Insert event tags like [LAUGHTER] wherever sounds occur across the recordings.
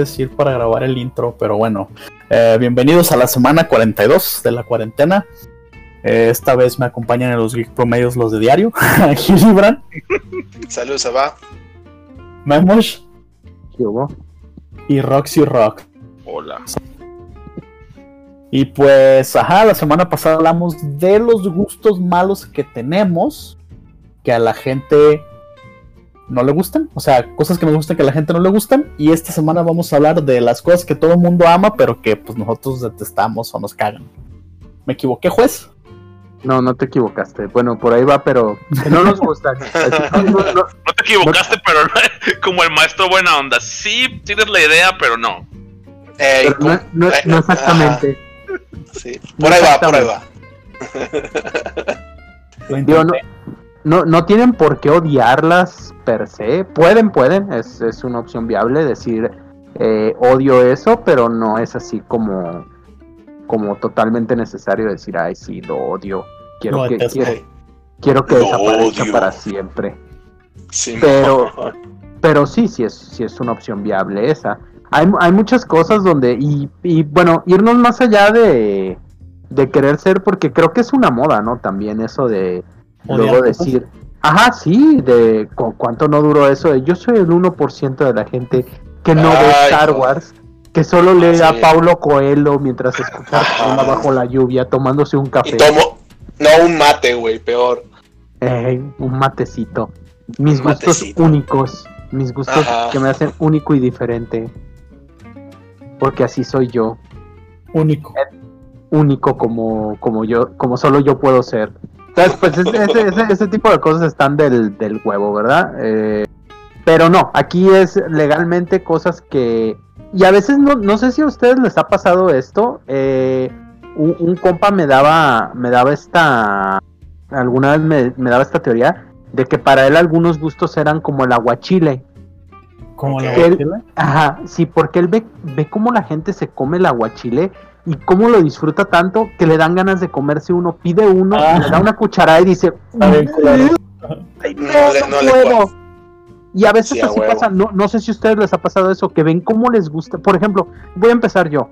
decir para grabar el intro, pero bueno. Eh, bienvenidos a la semana 42 de la cuarentena. Eh, esta vez me acompañan en los Geek Promedios los de diario. [LAUGHS] Gilibran. Saludos, va. Memos. ¿Qué hubo? Y Roxy Rock. Hola. Y pues, ajá, la semana pasada hablamos de los gustos malos que tenemos, que a la gente no le gustan, o sea, cosas que nos gustan que a la gente no le gustan. Y esta semana vamos a hablar de las cosas que todo el mundo ama, pero que pues nosotros detestamos o nos cagan. ¿Me equivoqué, juez? No, no te equivocaste. Bueno, por ahí va, pero no nos gustan. [LAUGHS] no, no, no, te equivocaste, pero como el maestro buena onda. Sí, tienes la idea, pero no. Pero no, no, no, exactamente. Sí. Por ahí va, por ahí va. Digo, no, no, no tienen por qué odiarlas per se. Pueden, pueden, es, es una opción viable decir eh, odio eso, pero no es así como, como totalmente necesario decir, ay, sí, lo odio. Quiero que, quiero, quiero, que desaparezca para siempre. Sí, pero, [LAUGHS] pero sí, sí es, sí es una opción viable esa. Hay, hay muchas cosas donde, y, y bueno, irnos más allá de, de querer ser, porque creo que es una moda, ¿no? También eso de luego decir, ajá, sí, de cuánto no duró eso. Yo soy el 1% de la gente que no ve Star Wars, que solo lee a Paulo Coelho mientras [LAUGHS] escucha bajo la lluvia tomándose un café. Y tomo, no un mate, güey, peor. Eh, un matecito. Mis un gustos matecito. únicos, mis gustos ajá. que me hacen único y diferente. Porque así soy yo. Único. Único como, como yo, como solo yo puedo ser. Entonces, pues ese, ese, ese, [LAUGHS] tipo de cosas están del, del huevo, ¿verdad? Eh, pero no, aquí es legalmente cosas que... Y a veces no, no sé si a ustedes les ha pasado esto. Eh, un, un, compa me daba, me daba esta... Alguna vez me, me, daba esta teoría de que para él algunos gustos eran como el aguachile. ¿Como el aguachile? Él, ajá, sí, porque él ve, ve cómo la gente se come el aguachile y cómo lo disfruta tanto que le dan ganas de comerse uno, pide uno, ah. le da una cucharada y dice, Ay, claro. Ay, no, no, no, puedo. Y a veces sí, así a pasa, no, no sé si a ustedes les ha pasado eso, que ven cómo les gusta. Por ejemplo, voy a empezar yo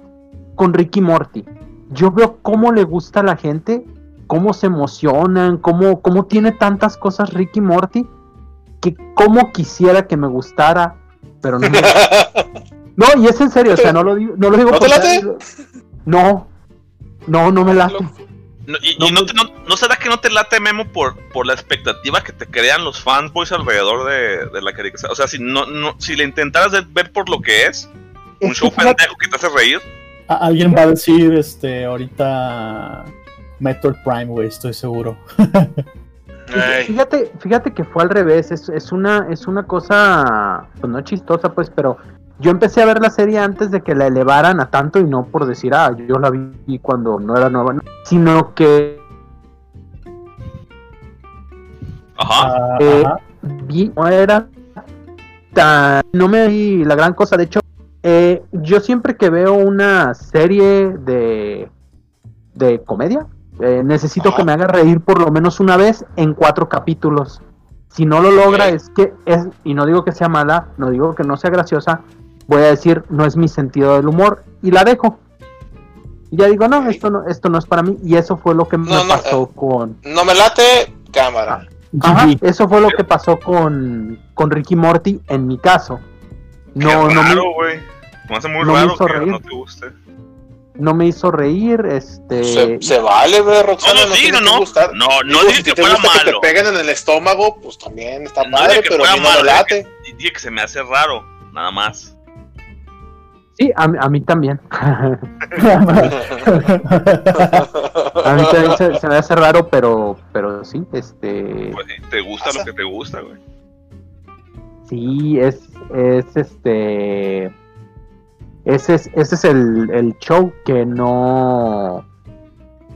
con Ricky Morty. Yo veo cómo le gusta a la gente, cómo se emocionan, cómo, cómo tiene tantas cosas Ricky Morty, que cómo quisiera que me gustara, pero no. Me... [LAUGHS] no, y es en serio, o sea, no lo digo, no lo digo ¿No te late? No, no, no me late. No, y, no, y no, no, no, será que no te late Memo por, por la expectativa que te crean los fanboys alrededor de, de la caricatura? O sea, si no, no, si le intentaras ver por lo que es, un show pendejo que te hace reír. Alguien va a decir este ahorita Metroid Prime, güey, estoy seguro. [LAUGHS] fíjate, fíjate que fue al revés, es, es una, es una cosa, pues no chistosa, pues, pero yo empecé a ver la serie antes de que la elevaran a tanto y no por decir, ah, yo la vi cuando no era nueva, sino que... Ajá. Eh, ajá. Vi, no era tan... No me di la gran cosa, de hecho, eh, yo siempre que veo una serie de, de comedia, eh, necesito ajá. que me haga reír por lo menos una vez en cuatro capítulos. Si no lo logra, okay. es que es, y no digo que sea mala, no digo que no sea graciosa, voy a decir, no es mi sentido del humor y la dejo. Y ya digo, no, esto no, esto no es para mí. Y eso fue lo que me no, pasó no, eh, con. No me late, cámara. Ajá, eso fue lo que pasó con, con Ricky Morty en mi caso. No, Qué no raro, güey. Me hace muy no raro hizo que reír. no te guste. No me hizo reír, este. Se, se vale, güey, Roxana. No, no, sí, no, no. Gustar. No, no dije si que te fuera gusta que te malo. peguen en el estómago, pues también está No padre, que pero a mí no me malo, late. dije que- dije que se me hace raro, nada más. Sí, a, a mí también. [LAUGHS] a mí también se, se me hace raro, pero, pero sí, este. Pues, te gusta lo que te gusta, güey. Sí, es, es este. Ese es, ese es el, el show que no.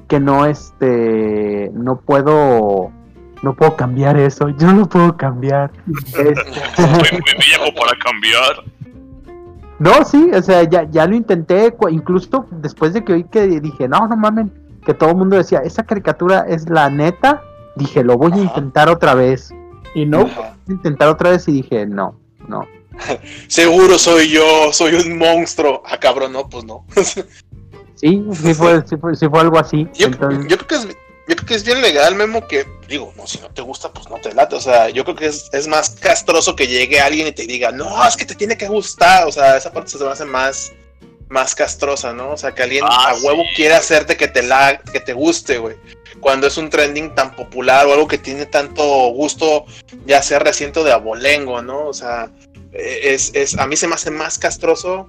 Que no, este. No puedo. No puedo cambiar eso. Yo no puedo cambiar. [LAUGHS] Este, Soy muy viejo para cambiar. No, sí, o sea, ya, ya lo intenté. Incluso después de que oí que dije, no, no mamen. Que todo el mundo decía, esa caricatura es la neta. Dije, lo voy a intentar otra vez. y no, Ajá. intentar otra vez y dije, no, no. [LAUGHS] seguro soy yo, soy un monstruo. Ah, cabrón, no, pues no. [LAUGHS] Sí, sí fue, sí fue, sí fue algo así. Yo, Entonces, yo creo que es, yo creo que es bien legal, Memo, que digo, no, si no te gusta, pues no te late. O sea, yo creo que es, es más castroso que llegue alguien y te diga, no, es que te tiene que gustar. O sea, esa parte se me hace más, más castrosa, ¿no? O sea, que alguien Ah, a huevo sí. quiere hacerte que te la, que te guste, güey. Cuando es un trending tan popular o algo que tiene tanto gusto, ya sea reciente de abolengo, ¿no? O sea, eh, es, es, a mí se me hace más castroso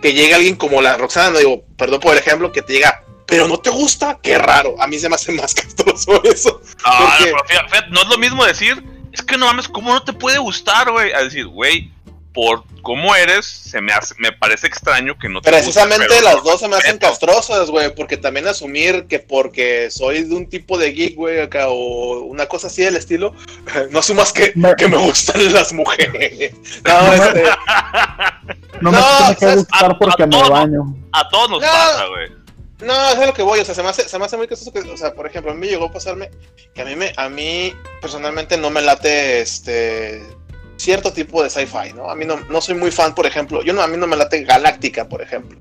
que llegue alguien como la Roxana, no digo, perdón por el ejemplo, que te diga, pero no te gusta, qué raro. A mí se me hace más [LAUGHS] castroso eso. Ah, Porque- pero fíjate, no es lo mismo decir, es que no mames, ¿cómo no te puede gustar, güey? A decir, güey, por cómo eres, se me hace, me parece extraño que no te Precisamente las no dos se me hacen castrosas, güey, porque también asumir que porque soy de un tipo de geek, güey, acá, o una cosa así del estilo, [LAUGHS] no asumas que, Me- que me gustan [LAUGHS] las mujeres. No, este, No, me No, tiene que gustar A- porque a me todos- baño. A todos nos No. pasa, güey. No, es a lo que voy, o sea, se me hace, se me hace muy castroso que, o sea, por ejemplo, a mí llegó a pasarme que a mí, me, a mí personalmente no me late, este, cierto tipo de sci-fi, ¿no? A mí no, no soy muy fan, por ejemplo, yo no, a mí no me late Galáctica, por ejemplo.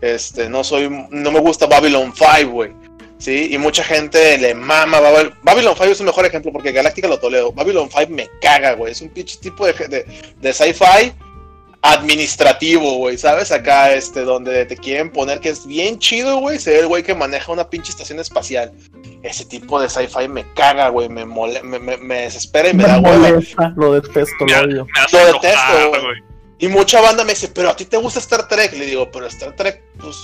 Este, no soy, no me gusta Babylon 5, güey. Sí, y mucha gente le mama Babylon. Babylon 5 es un mejor ejemplo porque Galáctica lo toleo. Babylon 5 me caga, güey. Es un pinche tipo de, de, de sci-fi administrativo, güey, ¿sabes? Acá, este, donde te quieren poner que es bien chido, güey, ser el güey que maneja una pinche estación espacial. Ese tipo de sci-fi me caga, güey, me, mole- me, me, me desespera y me, Me da hueva. molesta, lo detesto, Me, lo odio. Lo detesto, güey. Y mucha banda me dice, pero a ti te gusta Star Trek. Le digo, pero Star Trek, pues,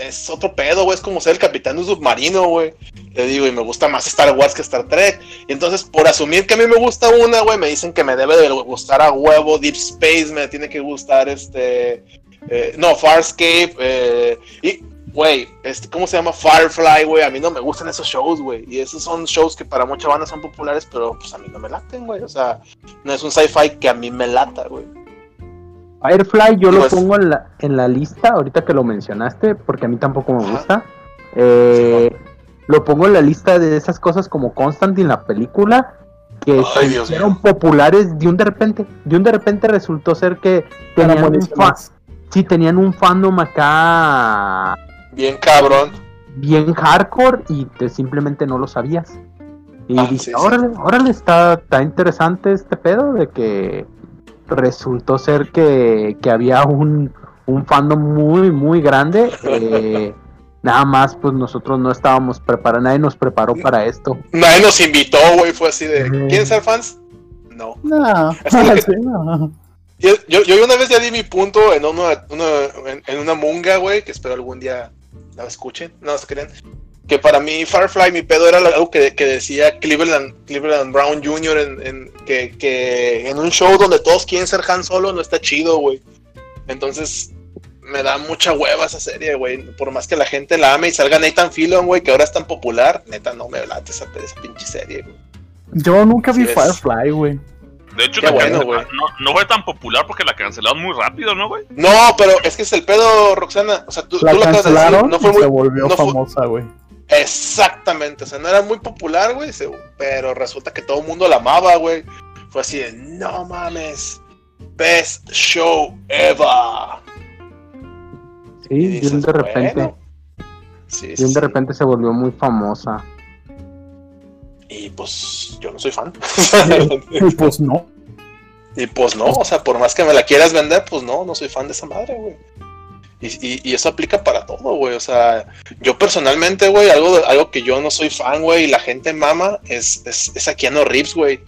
es otro pedo, güey. Es como ser el capitán de un submarino, güey. Le digo, y me gusta más Star Wars que Star Trek. Y entonces, por asumir que a mí me gusta una, güey, me dicen que me debe de gustar a huevo Deep Space, me tiene que gustar este. eh, no, Farscape. eh, y, güey, este, ¿cómo se llama? Firefly, güey. A mí no me gustan esos shows, güey. Y esos son shows que para mucha banda son populares, pero pues a mí no me laten, güey. O sea, no es un sci-fi que a mí me lata, güey. Firefly yo lo Pues- pongo en la, en la lista, ahorita que lo mencionaste, porque a mí tampoco me gusta. Eh, lo pongo en la lista de esas cosas como Constantine, la película, que Ay, se hicieron populares de un de repente. De un de repente resultó ser que tenían un, buenísimas. fa- sí, tenían un fandom acá Bien cabrón. bien hardcore y te simplemente no lo sabías. Y Ah, dije, sí, órale, está, está interesante este pedo de que resultó ser que, que había un, un fandom muy, muy grande. eh, [LAUGHS] nada más, pues nosotros no estábamos preparados, nadie nos preparó para esto. Nadie nos invitó, güey. Fue así de. ¿quieren ser fans? No. No, Es [LAUGHS] como que- sí, no. Yo, yo, yo una vez ya di mi punto en una, una- en, en una munga, güey, que espero algún día la escuchen, no se creen. Que para mí Firefly, mi pedo era algo que, que decía Cleveland, Cleveland Brown Jr. En, en- que, que en un show donde todos quieren ser Han Solo no está chido, güey. Entonces me da mucha hueva esa serie, güey. Por más que la gente la ame y salga Nathan Fillon, güey, que ahora es tan popular, neta no me late esa, esa pinche serie, güey. Yo nunca vi Sí. Firefly, güey. De hecho, la bueno, no, no fue tan popular porque la cancelaron muy rápido, ¿no, güey? No, pero es que es el pedo, Roxana. O sea, tú, La tú lo acabas de decir, cancelaron no fue y muy, se volvió no famosa, güey. Exactamente, o sea, no era muy popular, güey, pero resulta que todo el mundo la amaba, güey. Fue así de, no mames, best show ever. Sí, Y dices, un de repente, bueno. Sí, de sí. repente se volvió muy famosa. Y pues yo no soy fan. [LAUGHS] Y pues no. y pues no, o sea, por más que me la quieras vender, pues no, no soy fan de esa madre, güey. Y, y- y eso aplica para todo, güey. O sea, yo personalmente, güey, algo, de- algo que yo no soy fan, güey, y la gente mama, es, es, es a Keanu Reeves, güey.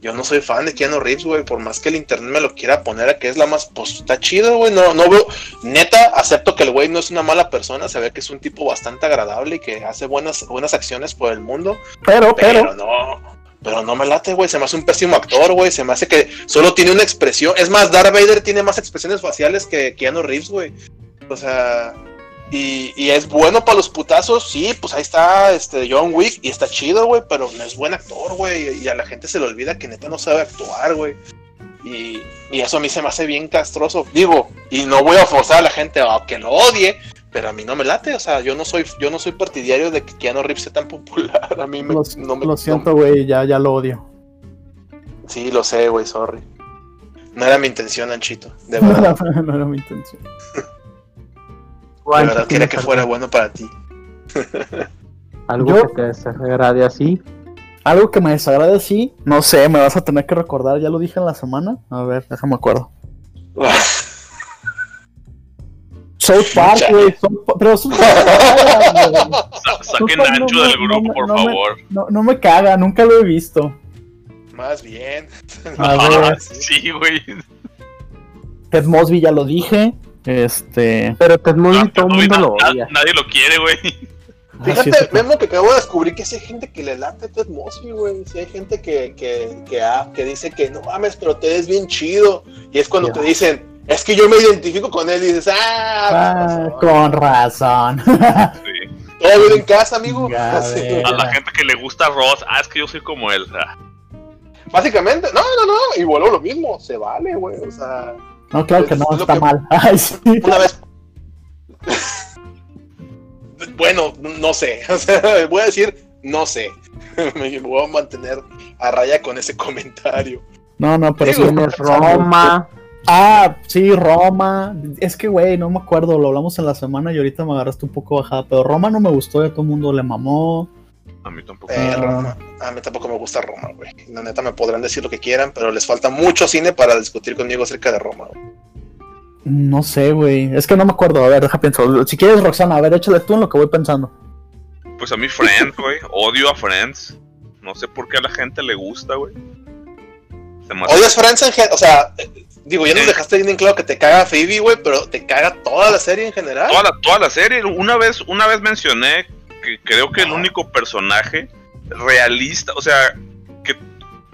Yo no soy fan de Keanu Reeves, güey. Por más que el internet me lo quiera poner a que es la más, pues está chido, güey. No, no veo, neta, acepto que el güey no es una mala persona. Se ve que es un tipo bastante agradable y que hace buenas, buenas acciones por el mundo. Pero, Pero, pero, no, pero no me late, güey. Se me hace un pésimo actor, güey. Se me hace que solo tiene una expresión. Es más, Darth Vader tiene más expresiones faciales que Keanu Reeves, güey. O sea, y, y es bueno para los putazos, sí, pues ahí está este John Wick y está chido, güey, pero no es buen actor, güey. Y a la gente se le olvida que neta no sabe actuar, güey. Y, y eso a mí se me hace bien castroso. Digo, y no voy a forzar a la gente a que lo odie, pero a mí no me late. O sea, yo no soy, yo no soy partidario de que Keanu Reeves sea tan popular. A mí me, lo, no me lo siento, güey, ya, ya lo odio. Sí, lo sé, güey, sorry. No era mi intención, Anchito. De verdad. [LAUGHS] no era mi intención. De verdad quería que fuera bueno para ti. Algo Yo- que te desagrade así. Algo que me desagrade así, no sé, me vas a tener que recordar, ya lo dije en la semana. A ver, déjame acuerdo. [LAUGHS] South Park, güey. Pero [LAUGHS] South Park, saquen no, del grupo, no, por no me- favor. no, no me caga, nunca lo he visto. Más bien. A Ah, [LAUGHS] sí, güey. Ted Mosby ya lo dije. Este. Pero Ted Mosby Ah, todo el mundo na- lo na- odia. Nadie lo quiere, güey. ah, sí, Fíjate, sí, Memo, que acabo de descubrir que sí hay gente que le late Ted Mosby, güey. Sí hay gente que, que, que, ah, que dice que no mames, pero te ves bien chido. Y es cuando te dicen, es que yo me identifico con él y dices, ah, ah, con razón. con razón. [LAUGHS] Sí. todo bien en casa, amigo. [LAUGHS] Ya. A la gente que le gusta Ross, ah, es que yo soy como él. Ah, Básicamente, no, no, no, y vuelvo a lo mismo, se vale, güey. O sea, No, claro que no, Es está que- mal. [LAUGHS] Ay, sí. una vez. [LAUGHS] bueno, no sé. [LAUGHS] O sea, voy a decir, no sé. me voy a mantener a raya con ese comentario. No, no, pero Digo, sí. Tienes Roma. Ah, sí, Roma. Es que, güey, no me acuerdo, lo hablamos en la semana y ahorita me agarraste un poco bajada. Pero Roma no me gustó, ya todo el mundo le mamó. A mí tampoco. Eh, Ah. Roma. A mí tampoco me gusta Roma, güey. La neta me podrán decir lo que quieran, pero les falta mucho cine para discutir conmigo acerca de Roma. güey. No sé, güey. Es que no me acuerdo. A ver, deja pienso. Si quieres, Roxana, a ver, échale tú en lo que voy pensando. Pues a mí Friends, güey. Odio a Friends. No sé por qué a la gente le gusta, güey. Odias Friends en gen- o sea, eh, digo, ya nos dejaste bien en claro que te caga Phoebe, güey, pero te caga toda la serie en general. toda la, toda la serie. Una vez, una vez mencioné que creo que el único personaje realista, o sea, que,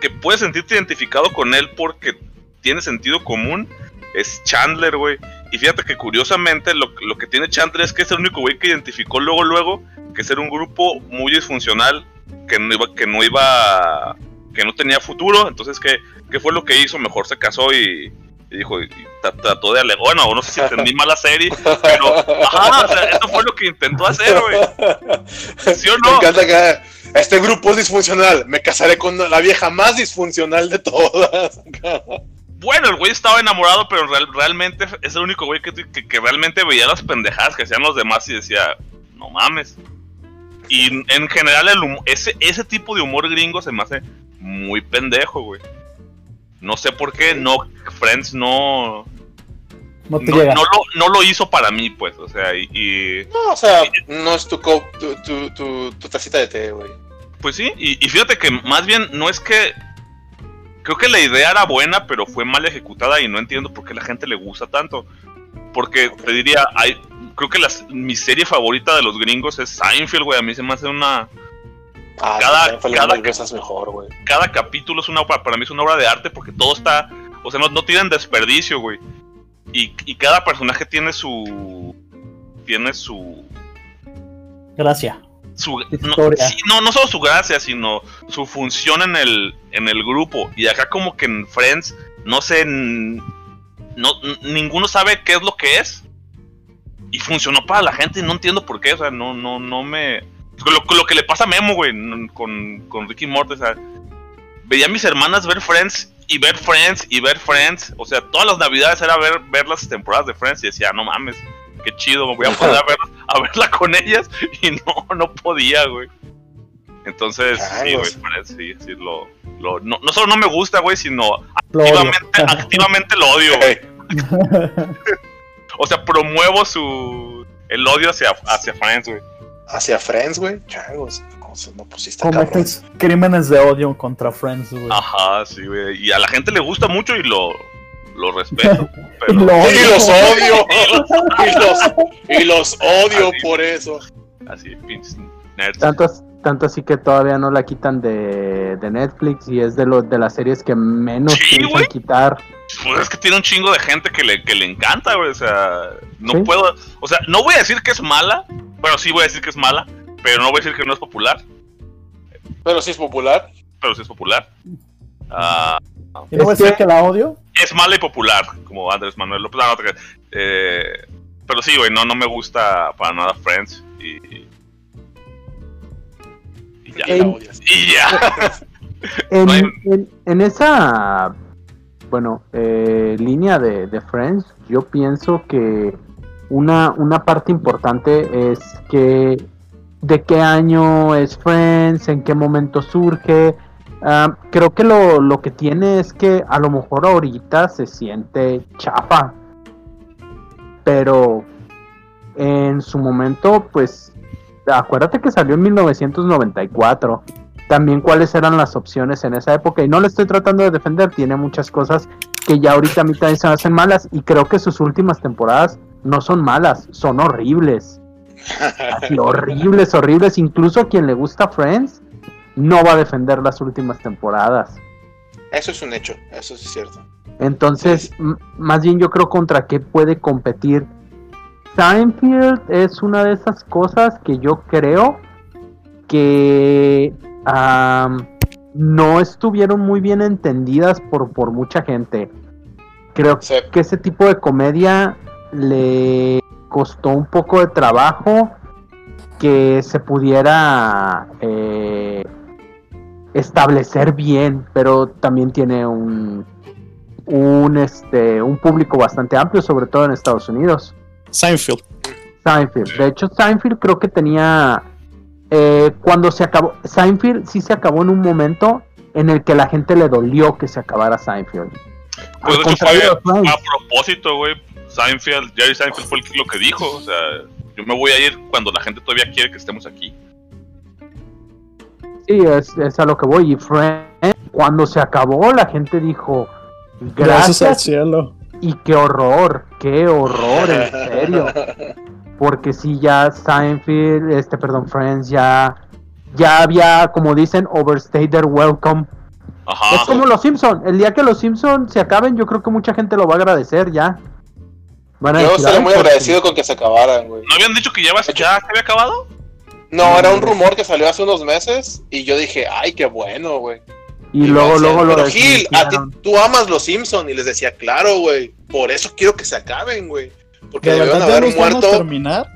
que puedes sentirte identificado con él porque tiene sentido común, es Chandler, güey. Y fíjate que curiosamente lo, lo que tiene Chandler es que es el único güey que identificó luego, luego, que ser un grupo muy disfuncional, que no iba, que no iba, que no tenía futuro. Entonces, ¿qué, qué fue lo que hizo? Mejor se casó y, y dijo, y tra- trató de alegar, bueno, no sé si entendí mal la serie, pero, ajá, o sea, eso fue lo que intentó hacer, güey. ¿Sí o Me no? encanta que este grupo es disfuncional. Me casaré con la vieja más disfuncional de todas. Bueno, el güey estaba enamorado, pero real- realmente es el único güey que, que, que realmente veía las pendejadas que hacían los demás y decía, no mames. Y en general el humo- ese, ese tipo de humor gringo se me hace muy pendejo, güey. No sé por qué no Friends no No te no, llega. no lo, no lo hizo para mí, pues, o sea, y, y- No, o sea, no es tu, co- tu, tu, tu, tu tacita de té, güey. pues sí, y, y fíjate que más bien no es que creo que la idea era buena, pero fue mal ejecutada y no entiendo por qué la gente le gusta tanto. Porque te diría, hay, creo que las- mi serie favorita de los gringos es Seinfeld, güey. A mí se me hace una. Ah, Cada- cada- mejor, güey. Cada capítulo es una obra, para mí es una obra de arte porque todo está. O sea, no, no tienen desperdicio, güey. Y, y cada personaje tiene su. Tiene su. Gracias. su no, sí, no, no solo su gracia, sino su función en el, en el grupo. Y acá como que en Friends, no sé, no, ninguno sabe qué es lo que es. Y funcionó para la gente y no entiendo por qué, o sea, no, no, no me... Lo, lo que le pasa a Memo, güey, con, con Ricky Morty, o sea, veía a mis hermanas ver Friends y ver Friends y ver Friends. O sea, todas las navidades era ver, ver las temporadas de Friends y decía, no mames, qué chido, me voy a poder a, ver- a verla con ellas y no, no podía, güey. Entonces, sí, güey. Friends, sí, sí, lo, lo- no, no solo no me gusta, güey, sino Lo activamente, [LAUGHS] activamente lo odio, güey. [LAUGHS] O sea, promuevo su, el odio hacia, hacia Friends, güey. Hacia Friends, güey. Changos. No, se- no pusiste cabrón. Cometes crímenes de odio contra Friends, güey. Ajá, sí, güey. Y a la gente le gusta mucho y lo, lo respeto. [LAUGHS] Pero, Lo [LAUGHS] Y los odio. y, los, y los odio Así. por eso. así, pinches nerds. Tanto, tanto así que todavía no la quitan de, de Netflix y es de, los de las series que menos Sí, piensan güey. quitar. Pues es que tiene un chingo de gente que le, que le encanta, güey. O sea, no Sí. puedo. O sea, no voy a decir que es mala. Bueno, sí voy a decir que es mala. Pero no voy a decir que no es popular. Pero sí es popular. Pero sí es popular. Ah, ¿Y no voy a decir que- la odio? es mala y popular, como Andrés Manuel López. Ah, no, te creas. Eh, pero sí, güey, no, no me gusta para nada Friends. Y. Y ya. La odias. Y ya. En, No hay- en- en esa bueno, eh, línea de, de Friends, yo pienso que una, una parte importante es que de qué año es Friends, en qué momento surge. Ah, creo que lo, lo que tiene es que a lo mejor ahorita se siente chafa, pero en su momento, pues, acuérdate que salió en 1994. También cuáles eran las opciones en esa época. Y no le estoy tratando de defender, tiene muchas cosas que ya ahorita a mí también se me hacen malas. Y creo que sus últimas temporadas no son malas, son horribles. Así, [LAUGHS] horribles, horribles. Incluso a quien le gusta Friends no va a defender las últimas temporadas. Eso es un hecho, eso sí es cierto. Entonces, más bien yo creo contra qué puede competir. Seinfeld es una de esas cosas que yo creo que no estuvieron muy bien entendidas por, por mucha gente. Creo Sí. que ese tipo de comedia le costó un poco de trabajo que se pudiera eh, establecer bien, pero también tiene un un este un público bastante amplio, sobre todo en Estados Unidos. Seinfeld. Seinfeld. De hecho, Seinfeld creo que tenía eh, cuando se acabó Seinfeld sí se acabó en un momento en el que la gente le dolió que se acabara Seinfeld. Pues Al de hecho fue a propósito, güey. Seinfeld, Jerry Seinfeld fue el que- lo que dijo. O sea, yo me voy a ir cuando la gente todavía quiere que estemos aquí. Sí, es, es a lo que voy. Y Friends, cuando se acabó, la gente dijo, Gracias al gracias cielo. y qué horror, qué horror, en serio. [LAUGHS] Porque si ya Seinfeld, este, perdón, Friends, ya, ya había, como dicen, overstayed their welcome. Ajá. Es como los Simpson. El día que los Simpson se acaben, yo creo que mucha gente lo va a agradecer ya. Van a Yo estaría "Ay, muy agradecido con que se acabaran, güey. ¿No habían dicho que ya, vas- ya se había acabado? No, era un rumor que salió hace unos meses y yo dije, ay, qué bueno, güey. Y luego, me decían, luego lo Pero Gil, a ti, tú amas los Simpson y les decía, claro, güey. Por eso quiero que se acaben, güey. Porque ¿De debieron verdad ya haber muerto. terminar?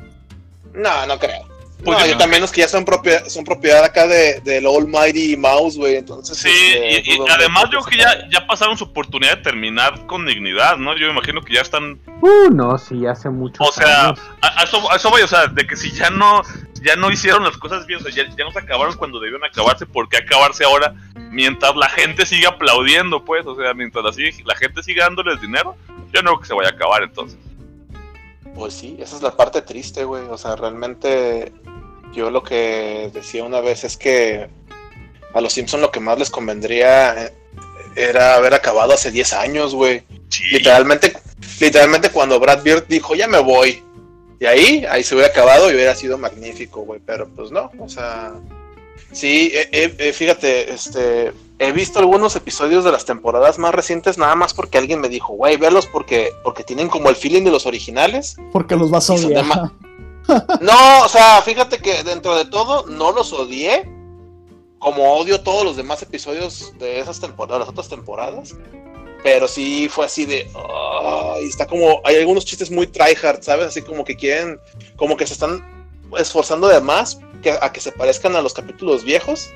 No, no creo. Pues no, yo no. también los que ya son propiedad, son propiedad acá de, del Almighty Mouse, güey. Entonces, Sí, este, y, y dudo además yo creo que ya, ya pasaron su oportunidad de terminar con dignidad, ¿no? Yo me imagino que ya están... Uh, no, sí, hace mucho. O sea, a, a eso, a eso voy, o sea, de que si ya no ya no hicieron las cosas bien, o sea, ya, ya no se acabaron cuando debieron acabarse, ¿por qué acabarse ahora mientras la gente sigue aplaudiendo, pues? O sea, mientras la, sigue- la gente sigue dándoles dinero, yo no creo que se vaya a acabar entonces. Pues sí, esa es la parte triste, güey. O sea, realmente yo lo que decía una vez es que a los Simpson lo que más les convendría eh, era haber acabado hace 10 años, güey. Sí, Literalmente, literalmente cuando Brad Bird dijo, ya me voy. Y ahí, ahí se hubiera acabado y hubiera sido magnífico, güey. Pero pues no, o sea... Sí, eh, eh, eh, fíjate, este... He visto algunos episodios de las temporadas más recientes nada más porque alguien me dijo, güey, velos porque, porque tienen como el feeling de los originales. Porque los vas a odiar. [LAUGHS] No, o sea, fíjate que dentro de todo no los odié. Como odio todos los demás episodios de esas temporadas, las otras temporadas. Pero sí fue así de. Está como. Hay algunos chistes muy tryhard, ¿sabes? Así como que quieren. Como que se están esforzando de más que, a que se parezcan a los capítulos viejos.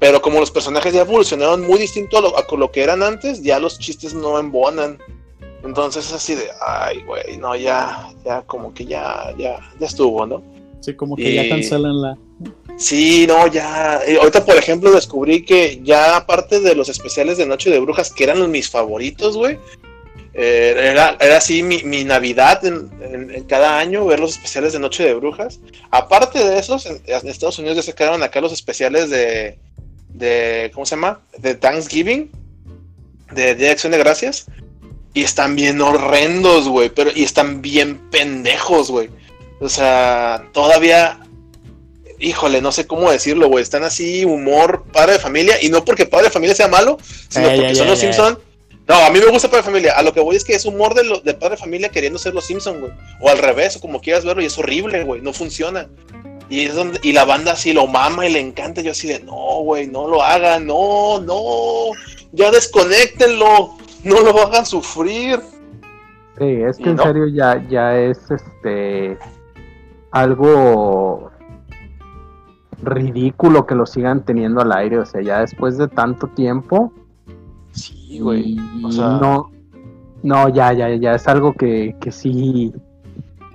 Pero como los personajes ya evolucionaron muy distinto a lo, a lo que eran antes, ya los chistes no embonan. Entonces es así de, ay, güey, no, ya, ya, como que ya, ya, ya estuvo, ¿no? Sí, como que Y- ya cancelan la. Sí, no, ya. eh, ahorita, por ejemplo, descubrí que ya aparte de los especiales de Noche de Brujas, que eran mis favoritos, güey, eh, era, era así mi, mi Navidad en, en- en cada año, ver los especiales de Noche de Brujas. Aparte de esos, en, en Estados Unidos ya sacaron acá los especiales de, de, ¿cómo se llama? De Thanksgiving, de Día de Acción de Gracias. Y están bien horrendos, güey, pero y están bien pendejos, güey. O sea, todavía híjole, no sé cómo decirlo, güey. Están así, humor, padre de familia. Y no porque padre de familia sea malo, sino Ey, porque son los ey. Simpson. No, a mí me gusta padre de familia. A lo que voy es que es humor de, lo, de padre de familia queriendo ser los Simpson, güey. O al revés, o como quieras verlo. Y es horrible, güey. No funciona. Y es donde, y la banda así lo mama y le encanta. Yo así de, no, güey, no lo hagan, no, no. Ya desconéctenlo. No lo hagan sufrir. Sí, es que Y en no. serio ya, ya es este algo ridículo que lo sigan teniendo al aire. O sea, ya después de tanto tiempo, Sí, güey. O sea, no, no, ya, ya, ya es algo que, que sí,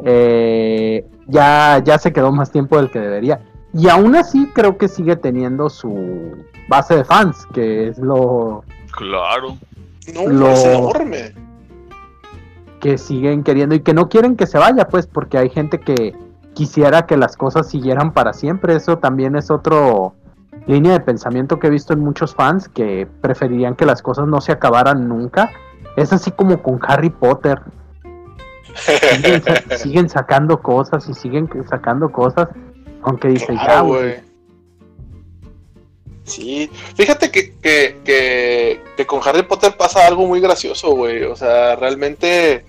eh, ya, ya se quedó más tiempo del que debería. Y aún así creo que sigue teniendo su base de fans, que es lo Claro. no, lo- es enorme. que siguen queriendo y que no quieren que se vaya, pues, porque hay gente que quisiera que las cosas siguieran para siempre. Eso también es otro línea de pensamiento que he visto en muchos fans que preferirían que las cosas no se acabaran nunca. Es así como con Harry Potter. Siguen, sa- [LAUGHS] siguen sacando cosas y siguen sacando cosas, aunque dice Claro, güey. Sí, fíjate que, que, que, que con Harry Potter pasa algo muy gracioso, güey. O sea, realmente,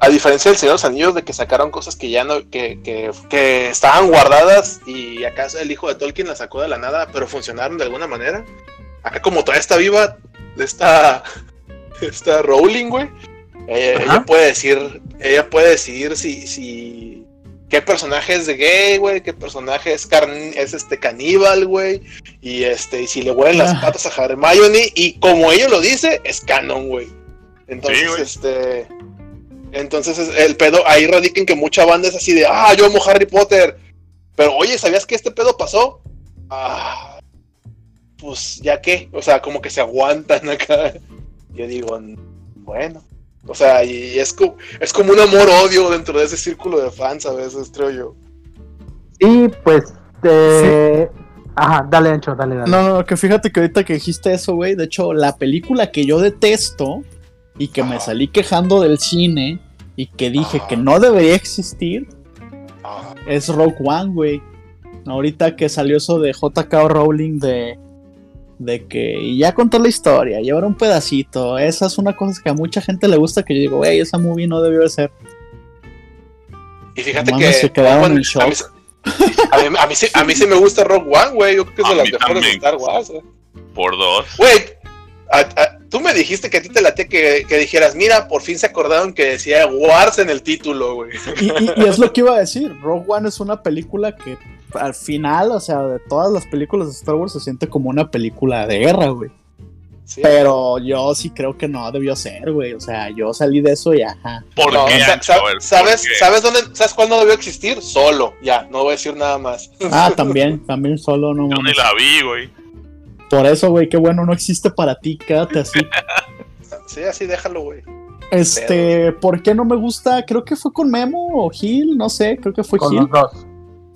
a diferencia del Señor de los Anillos, de que sacaron cosas que ya no, que, que, que estaban guardadas y acaso el hijo de Tolkien las sacó de la nada, pero funcionaron de alguna manera. Acá como todavía está viva, esta, [LAUGHS] esta Rowling, güey. Eh, ella puede decir, ella puede decidir si, si qué personaje es de gay, güey, qué personaje es, carn- es este caníbal, güey, y este, y si le huelen las Ah. patas a Hermione, y como ella lo dice, es canon, güey. Entonces, Sí, este, entonces es- el pedo, ahí radica en que mucha banda es así de, ah, yo amo Harry Potter, pero oye, ¿sabías que este pedo pasó? Ah, pues, ¿ya qué? O sea, como que se aguantan [LAUGHS] acá. Yo digo, bueno. O sea, y es como, es como un amor-odio dentro de ese círculo de fans a veces, creo yo. Sí, pues, eh, ajá, dale, Ancho, dale, dale. No, no, que fíjate que ahorita que dijiste eso, güey, de hecho, la película que yo detesto y que me salí quejando del cine y que dije Ajá. que no debería existir Ah, es Rogue One, güey. Ahorita que salió eso de JK Rowling de, de que y ya contó la historia, y ahora un pedacito. Esa es una cosa que a mucha gente le gusta que yo digo, güey, esa movie no debió de ser. y fíjate que. se quedaron bueno, en shock. A mí, a, mí, a mí sí, a mí sí me gusta Rogue One, güey. Yo creo que es de las mejores de. Star Wars. eh. Por dos. Güey, tú me dijiste que a ti te late que, que dijeras, mira, por fin se acordaron que decía Wars en el título, güey. Y, y- y es lo que iba a decir, Rogue One es una película que al final, o sea, de todas las películas de Star Wars se siente como una película de guerra, güey. Sí. Pero yo sí creo que no debió ser, güey. O sea, yo salí de eso y ajá. ¿Por No, qué, ¿sabes, qué? ¿Sabes dónde? ¿Sabes cuál no debió existir? Solo, ya, no voy a decir nada más. Ah, también, también solo no Yo ni la vi, güey. Por eso, güey, qué bueno, no existe para ti, quédate así. [LAUGHS] Sí, así déjalo, güey. Este, ¿por qué no me gusta? Creo que fue con Memo o Gil, no sé, creo que fue Con Gil. los dos.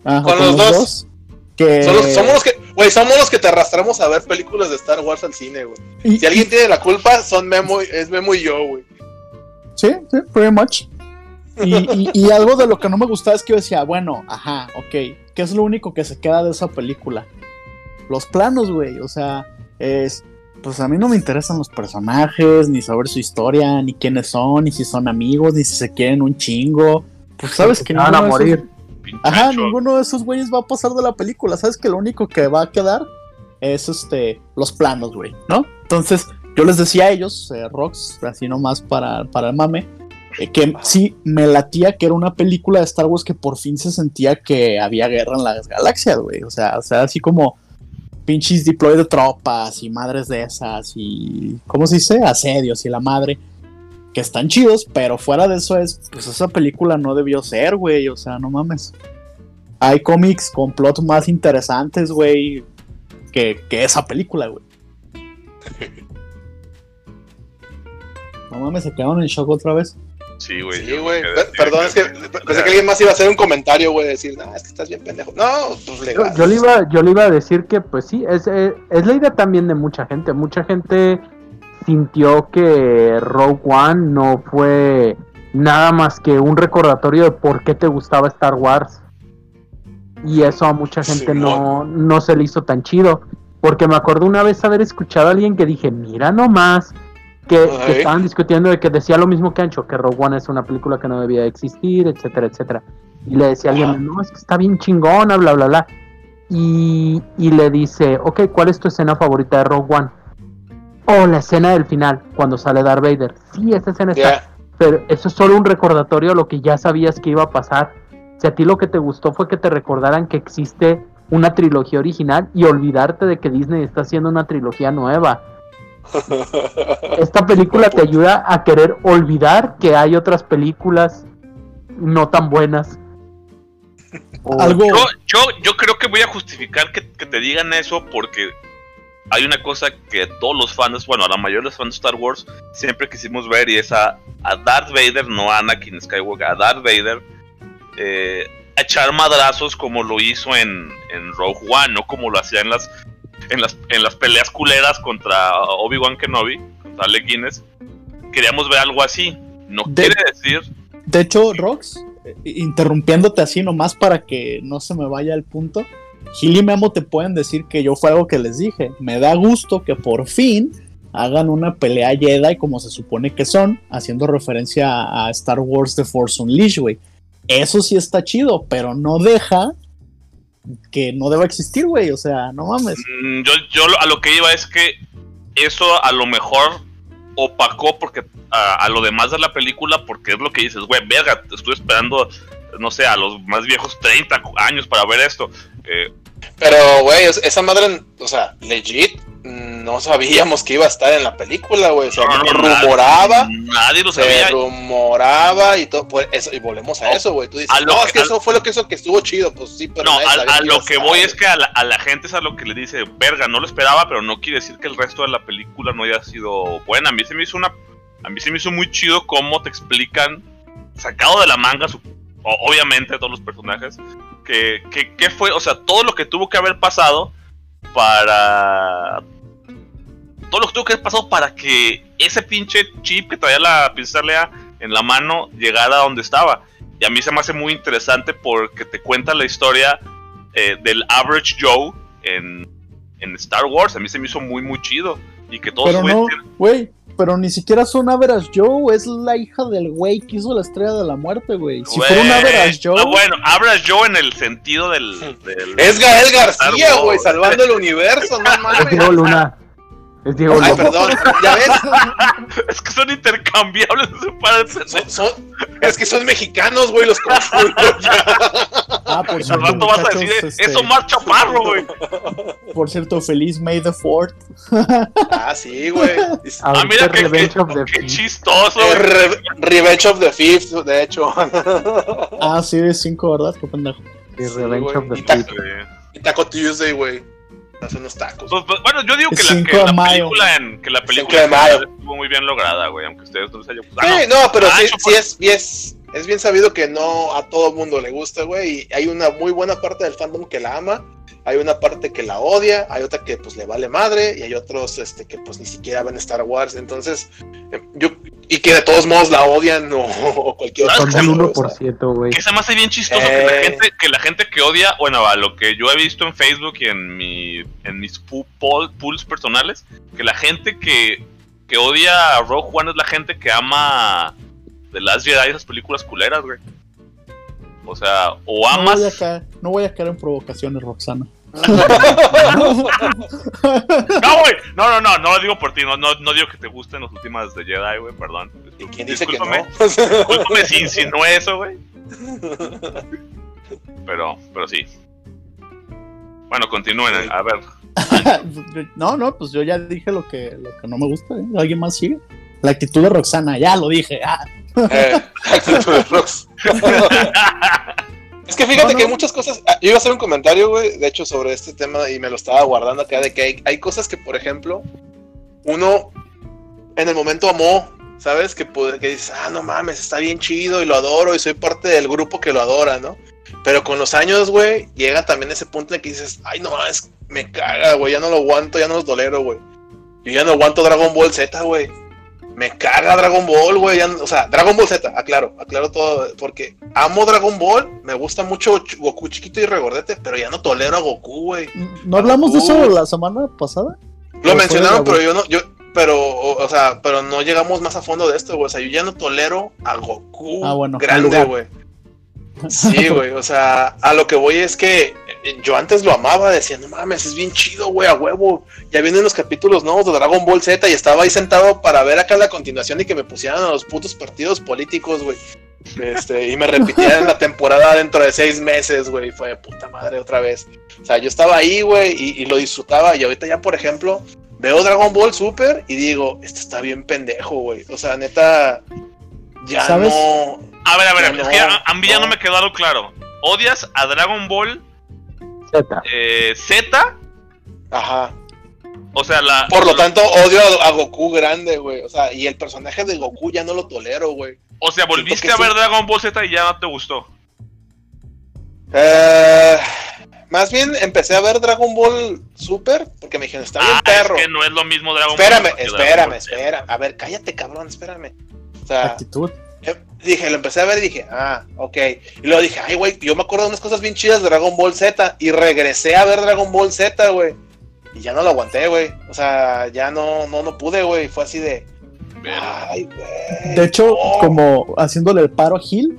Ajá, Con los dos. Que... Somos, somos los que, güey, somos los que te arrastramos a ver películas de Star Wars al cine, güey. y- Si alguien tiene la culpa, son Memo, y- es Memo y yo, güey. Sí, sí, pretty much. Y, y- y algo de lo que no me gustaba es que yo decía, bueno, ajá, ok, ¿qué es lo único que se queda de esa película? Los planos, güey, o sea, es, pues a mí no me interesan los personajes, ni saber su historia, ni quiénes son, ni si son amigos, ni si se quieren un chingo. Pues sabes que van a ninguno de esos- morir. Ajá, ninguno de esos güeyes va a pasar de la película. Sabes que lo único que va a quedar es este los planos, güey, ¿no? Entonces, yo les decía a ellos, eh, Rox, así nomás para, para el mame, eh, que sí me latía que era una película de Star Wars que por fin se sentía que había guerra en las galaxias, güey. O sea, o sea, así como pinches deploy de tropas y madres de esas y ¿cómo se dice? asedios y la madre que están chidos, pero fuera de eso es, pues esa película no debió ser, güey, o sea, no mames. Hay cómics con plots más interesantes, güey, que, que esa película, güey. [LAUGHS] No mames, se quedaron en shock otra vez. Sí, güey. Sí, güey. Perdón, es que pensé que alguien más iba a hacer un comentario, güey, decir, no, es que estás bien pendejo. No, pues legal. yo le iba, yo le iba a decir que, pues sí, es, eh, es la idea también de mucha gente. Mucha gente sintió que Rogue One no fue nada más que un recordatorio de por qué te gustaba Star Wars. Y eso a mucha gente no, no se le hizo tan chido. Porque me acuerdo una vez haber escuchado a alguien que dije, mira nomás, que, que estaban discutiendo de que decía lo mismo que Ancho, que Rogue One es una película que no debía existir, etcétera, etcétera. Y le decía a alguien, no, es que está bien chingona, bla, bla, bla. Y, y le dice, ok, ¿cuál es tu escena favorita de Rogue One? Oh, la escena del final, cuando sale Darth Vader. Sí, esa escena está Ya. pero eso es solo un recordatorio a lo que ya sabías que iba a pasar. Si a ti lo que te gustó fue que te recordaran que existe una trilogía original y olvidarte de que Disney está haciendo una trilogía nueva. Esta película te ayuda a querer olvidar que hay otras películas no tan buenas. O- Algo. Yo, yo, yo creo que voy a justificar que, que te digan eso porque hay una cosa que todos los fans, bueno, a la mayoría de los fans de Star Wars siempre quisimos ver y es a, a Darth Vader, no a Anakin Skywalker, a Darth Vader eh, a echar madrazos como lo hizo en, en Rogue One, no como lo hacía en las, en las, en las peleas culeras contra Obi-Wan Kenobi, contra Alec Guinness. Queríamos ver algo así. No De- quiere decir De hecho, Rox, eh, interrumpiéndote así nomás para que no se me vaya el punto, Gil y Memo te pueden decir que yo fue algo que les dije. Me da gusto que por fin hagan una pelea Jedi como se supone que son, haciendo referencia a, Star Wars The Force Unleashed, güey. Eso sí está chido, pero no deja que no deba existir, güey. O sea, no mames. Mm, yo, yo a lo que iba es que eso a lo mejor opacó porque a, a lo demás de la película porque es lo que dices, güey, verga, estuve esperando, no sé, a los más viejos 30 años para ver esto. Eh, Pero, güey, es- esa madre, o sea, legit, no sabíamos que iba a estar en la película, güey. O sea, no, no, rumoraba, Nadie, lo se sabía. rumoraba y todo. Pues eso, y volvemos a eso, güey. Tú dices, A lo no, que- es que eso fue lo que hizo que estuvo chido. Pues sí, pero. No, a, a lo que voy es que a la, a la gente es a lo que le dice, verga, no lo esperaba, pero no quiere decir que el resto de la película no haya sido buena. A mí se me hizo una, a mí se me hizo muy chido cómo te explican, sacado de la manga, su- obviamente todos los personajes, que, que, que fue, o sea, todo lo que tuvo que haber pasado para todo lo que tuvo que haber pasado para que ese pinche chip que traía la Lea en la mano llegara a donde estaba. Y a mí se me hace muy interesante porque te cuenta la historia eh, del Average Joe en, en Star Wars. A mí se me hizo muy, muy chido. Y que todos Pero no, güey. Pero ni siquiera son Average Joe, es la hija del güey que hizo la estrella de la muerte, güey. Si fuera un Average Joe, ah, bueno, Average Joe en el sentido del. del- Es Gael García, güey, salvando el universo, no [LAUGHS] Es mames. Luna. Es Diego Ay, perdón, ya ves, [LAUGHS] Es que son intercambiables ese par de pendejos. son, son- es que son mexicanos, güey, los confundo ya. ah, por Al cierto, rato vas a decir, este, eso Mar Chaparro, güey. por cierto, feliz May the 4th. Ah, sí, güey. Ah, mira qué, Revenge qué- of the qué Fifth. chistoso, Eh, güey. Re- Revenge of the Fifth, de hecho. Ah, sí, es 5, ¿verdad? Qué pendejo. Sí, Sí, Revenge of the Fifth. Y Taco Tuesday, güey. Hace unos tacos. Pues, pues, bueno, yo digo que la, que película en que la Cinco película estuvo muy bien lograda, güey, aunque ustedes no les haya gustado. Sí, no, pero Ah, sí, hecho sí por- es, y es, es bien sabido que no a todo mundo le gusta, güey. Y hay una muy buena parte del fandom que la ama, hay una parte que la odia, hay otra que pues le vale madre, y hay otros este, que pues ni siquiera ven Star Wars. Entonces, eh, yo, y que de todos modos la odian o, [LAUGHS] o cualquier otra cosa. del o sea. 1%, güey. Que se me hace bien chistoso que, la Eh. gente, que la gente que odia, bueno, a lo que yo he visto en Facebook y en mi en mis pools personales, que la gente que, que odia a Rogue One es la gente que ama The Last Jedi, esas películas culeras, güey. O sea, o No voy, a amas. caer, no voy a caer en provocaciones, Roxana. [LAUGHS] No, güey, no, no, no, no lo digo por ti, no, no, no digo que te gusten las últimas de Jedi, güey, perdón. ¿Y quién dice que Discúlpame. no? Discúlpame si insinué eso, güey. Pero, pero sí. Bueno, continúen, a ver. [LAUGHS] no, no, pues yo ya dije lo que, lo que no me gusta. ¿eh? ¿Alguien más sigue? La actitud de Roxana, ya lo dije. ah. Eh, [LAUGHS] de. Es que fíjate No, no. que hay muchas cosas. ah, Yo iba a hacer un comentario, güey, de hecho, sobre este tema y me lo estaba guardando acá, de que hay, hay cosas que, por ejemplo, uno en el momento amó, ¿sabes? Que, que dices, ah, no mames, está bien chido y lo adoro y soy parte del grupo que lo adora, ¿no? Pero con los años, güey, llega también ese punto en que dices, ay, no mames, me caga, güey, ya no lo aguanto, ya no lo tolero, güey. Yo ya no aguanto Dragon Ball Z, güey. Me caga Dragon Ball, güey. O sea, Dragon Ball Z, aclaro, aclaro todo. Porque amo Dragon Ball, me gusta mucho Ch- Goku chiquito y regordete, pero ya no tolero a Goku, güey. ¿No hablamos de eso la semana pasada? Lo ¿O mencionaron, pero yo no, yo, pero, o, o sea, pero no llegamos más a fondo de esto, güey. O sea, yo ya no tolero a Goku Ah, bueno, grande, güey. [LAUGHS] Sí, güey, o sea, a lo que voy es que yo antes lo amaba, decía, no mames, es bien chido, güey, a huevo. Ya vienen los capítulos nuevos de Dragon Ball Z y estaba ahí sentado para ver acá la continuación y que me pusieran a los putos partidos políticos, güey. Este, y me repitieran la temporada dentro de seis meses, güey. Fue de puta madre otra vez. O sea, yo estaba ahí, güey, y, y lo disfrutaba. Y ahorita ya, por ejemplo, veo Dragon Ball Super y digo, esto está bien pendejo, güey. O sea, neta, ya ¿Sabes? no. A ver, a ver, Ya es que a, a mí ya no no. me quedó algo claro. ¿Odias a Dragon Ball Z. eh, Z? Ajá. O sea, la. Por lo tanto, odio a, a Goku grande, güey. O sea, y el personaje de Goku ya no lo tolero, güey. O sea, volviste a ver sí. Dragon Ball Z y ya no te gustó. Eh, más bien empecé a ver Dragon Ball Super porque me dijeron, está bien Ah, perro. es que no es lo mismo Dragon Espérame, Ball. espérame, Z. espérame. A ver, cállate, cabrón, espérame. O sea, Actitud. Dije, lo empecé a ver y dije, ah, ok. Y luego dije, ay, güey, yo me acuerdo de unas cosas bien chidas de Dragon Ball Z. Y regresé a ver Dragon Ball Z, güey. Y ya no lo aguanté, güey. O sea, ya no, no, no pude, güey. Fue así de, ay, güey. De hecho, como haciéndole el paro a Gil,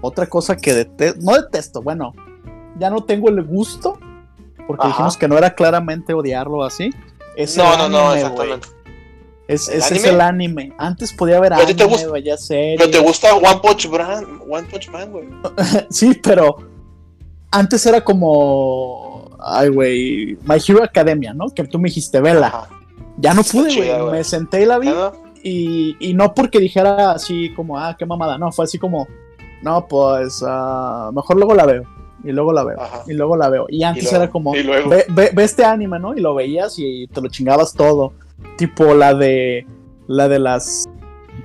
otra cosa que detesto, no detesto, bueno, ya no tengo el gusto, porque Ajá. dijimos que no era claramente odiarlo así. Es No, no, no, güey. Es, ¿El ese es el anime. Antes podía haber ¿Pero a ti anime, te gusta- veía series. Pero te gusta One Punch Man, One Punch Man, güey. [LAUGHS] Sí, pero antes era como. Ay, güey. My Hero Academia, ¿no? Que tú me dijiste, vela. Ya no pude, güey. Me senté y la vi. Y, y no porque dijera así como, ah, qué mamada. No, fue así como, no, pues ah, mejor luego la veo. Y luego la veo. Ajá. Y luego la veo. Y antes luego- era como, y luego. ve, ve- ve este anime, ¿no? Y lo veías y te lo chingabas todo. Tipo la de. La de las.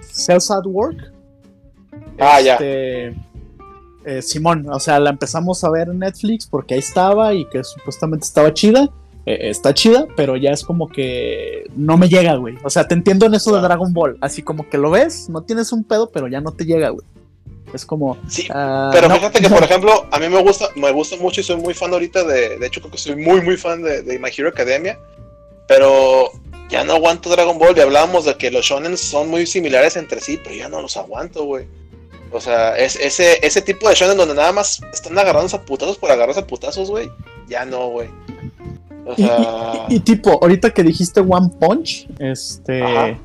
Cells at Work. Ah, ya. Este, eh, Simón, o sea, la empezamos a ver en Netflix porque ahí estaba y que supuestamente estaba chida. Eh, está chida, pero ya es como que no me llega, güey. O sea, te entiendo en eso de Claro. Dragon Ball. Así como que lo ves, no tienes un pedo, pero ya no te llega, güey. Es como. Sí, ah, Pero no, fíjate que, por [LAUGHS] ejemplo, a mí me gusta, me gusta mucho y soy muy fan ahorita de, de hecho creo que soy muy, muy fan de, de My Hero Academia, pero ya no aguanto Dragon Ball y hablábamos de que los shonen son muy similares entre sí, pero ya no los aguanto, güey. O sea, es, ese, ese tipo de shonen donde nada más están agarrándose a putazos por agarrarse a putazos, güey, ya no, güey. O y- sea, y- y tipo, ahorita que dijiste One Punch, este. Ajá.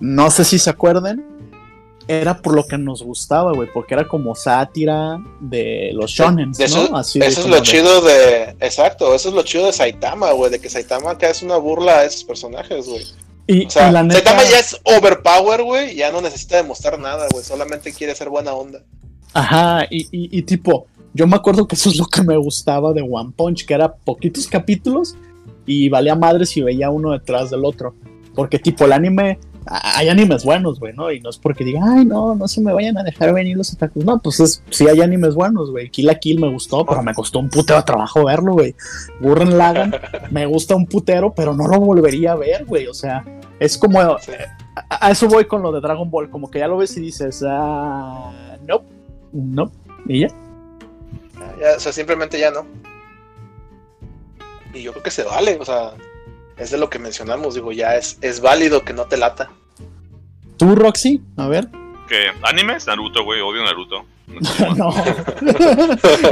No sé si se acuerden. Era por lo que nos gustaba, güey. Porque era como sátira de los shonen, eso, es lo de- chido de, exacto, eso es lo chido de Saitama, güey, de que Saitama acá es una burla a esos personajes, güey. Y, O sea, y la neta, Saitama ya es overpower, güey, ya no necesita demostrar nada, güey, solamente quiere ser buena onda. Ajá, y, y- y tipo, yo me acuerdo que eso es lo que me gustaba de One Punch, que era poquitos capítulos y valía madre si veía uno detrás del otro. Porque tipo, el anime, hay animes buenos, güey, ¿no? Y no es porque diga, ay, no, no se me vayan a dejar venir los otakus. No, pues es, sí hay animes buenos, güey. Kill la Kill me gustó, pero me costó un putero de trabajo verlo, güey. Gurren Lagan me gusta un putero, pero no lo volvería a ver, güey. O sea, es como... Sí. A, a eso voy con lo de Dragon Ball, como que ya lo ves y dices, ah, no, no, y ya. Ya, o sea, simplemente ya no. Y yo creo que se vale, o sea, es de lo que mencionamos, digo, ya es, es válido que no te lata. ¿Tú, Roxy? A ver. ¿Qué? ¿Animes? Naruto, güey. Odio Naruto. [LAUGHS] no. [LAUGHS]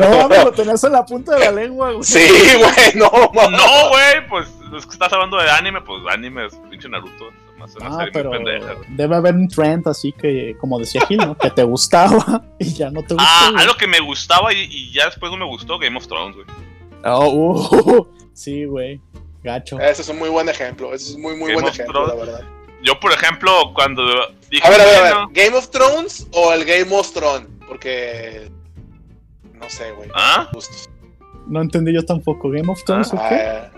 no mames, lo tenías en la punta de la lengua, güey. Sí, güey, no, mamá. No, güey, pues es que estás hablando de anime, pues anime es pinche Naruto. Una Ah, serie pero pendeja. debe haber un trend así que, como decía Gil, ¿no? Que te gustaba [LAUGHS] y ya no te gusta. Ah, algo que me gustaba y, y ya después no me gustó, Game of Thrones, güey. Oh, uh, sí, güey. Gacho. Ese es un muy buen ejemplo, ese es un muy, muy Game buen of ejemplo, la verdad. Yo, por ejemplo, cuando dije, A ver, a ver, a ver, bueno, ¿Game of Thrones o el Game of Thrones? Porque, no sé, güey, ¿ah? No entendí yo tampoco. ¿Game of Thrones o qué? Ah,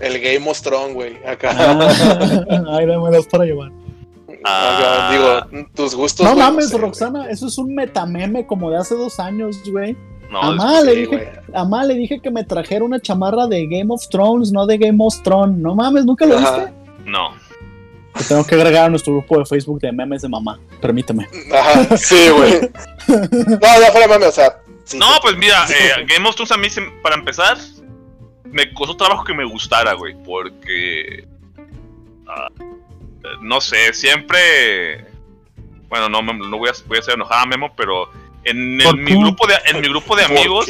el Game of Thrones, güey, acá. Ah, [LAUGHS] Ay, dámelas para llevar. Ah. Digo, tus gustos. No mames, sé, güey. Roxana, eso es un metameme como de hace dos años, güey. No, Amá, le dije. Amá, le dije que me trajera una chamarra de Game of Thrones, no de Game of Thrones. No mames, ¿nunca lo Ajá. viste? no. Te tengo que agregar a nuestro grupo de Facebook de memes de mamá. Permíteme. Ajá, sí, güey. No, no, fuera mame, o sea. sí, No, pues mira, eh, Game of Thrones a mí, se- para empezar, me costó trabajo que me gustara, güey, porque... ah, no sé, siempre... Bueno, no, me- no voy, a, voy a hacer enojada Memo, pero en, mi grupo de, en mi grupo de ¿por amigos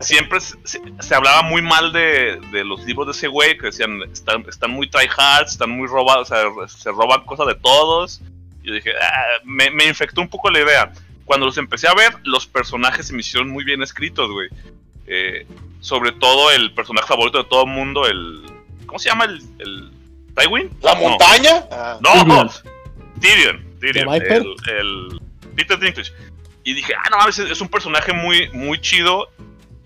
siempre se, se- se hablaba muy mal de, de los libros de ese güey, que decían, están, están muy tryhards, están muy robados, o sea, se roban cosas de todos. Yo dije, "Ah", me, me infectó un poco la idea. Cuando los empecé a ver, los personajes se me hicieron muy bien escritos, güey. Eh, sobre todo el personaje favorito de todo el mundo, el... ¿Cómo ¿Cómo se llama el. el ¿Tywin? ¿La No. montaña? Ah. No, Tyrion. Tyrion. Tyrion. El, el Peter Dinklage. Y dije, ah, no es es un personaje muy, muy chido.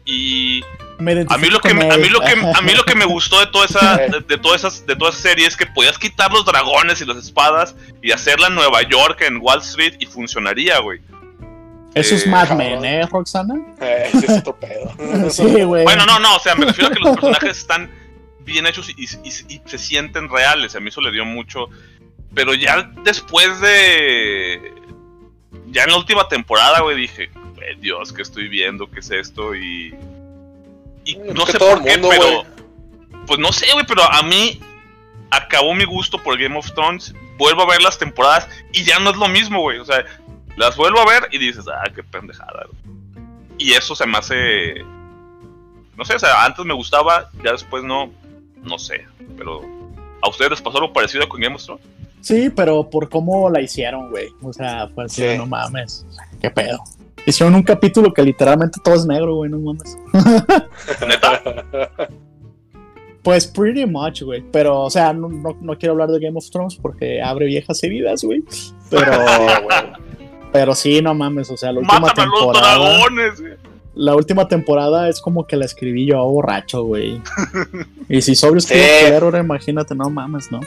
Y Me a mí lo que me, a mí lo que [LAUGHS] a mí lo que me gustó de toda esa de, de todas esas de toda esa serie es que podías quitar los dragones y las espadas y hacerla en Nueva York en Wall Street y funcionaría, güey. Eso es Eh, Mad. Men, ¿eh, Roxana? Eh, ese es otro pedo. [LAUGHS] Sí, güey. Bueno, no, no, o sea, me refiero a que los personajes están bien hechos y, y- y se sienten reales. A mí eso le dio mucho. Pero ya después de. Ya en la última temporada, güey, dije, "Eh, Dios, ¿qué estoy viendo? ¿Qué es esto? Y. Y Mm, no sé por qué, pero. Pues no sé, güey, pero a mí acabó mi gusto por Game of Thrones. Vuelvo a ver las temporadas y ya no es lo mismo, güey. O sea, las vuelvo a ver y dices, ah, qué pendejada. güey". Y eso se me hace. No sé, o sea, antes me gustaba, ya después no. No sé. Pero. ¿A ustedes les pasó algo parecido con Game of Thrones? Sí, pero por cómo la hicieron, güey. O sea, fue así, Sí. no mames. Qué pedo. Hicieron un capítulo que literalmente todo es negro, güey, no mames. [LAUGHS] ¿Neta? Pues pretty much, güey. Pero, o sea, no, no, no quiero hablar de Game of Thrones porque abre viejas heridas, güey. Pero, [LAUGHS] pero sí, no mames. O sea, la última ¡Matan a los temporada. dragones! güey! La última temporada es como que la escribí yo borracho, güey. [LAUGHS] Y si sobrio Sí. escribo culero, ahora imagínate, no mames, ¿no?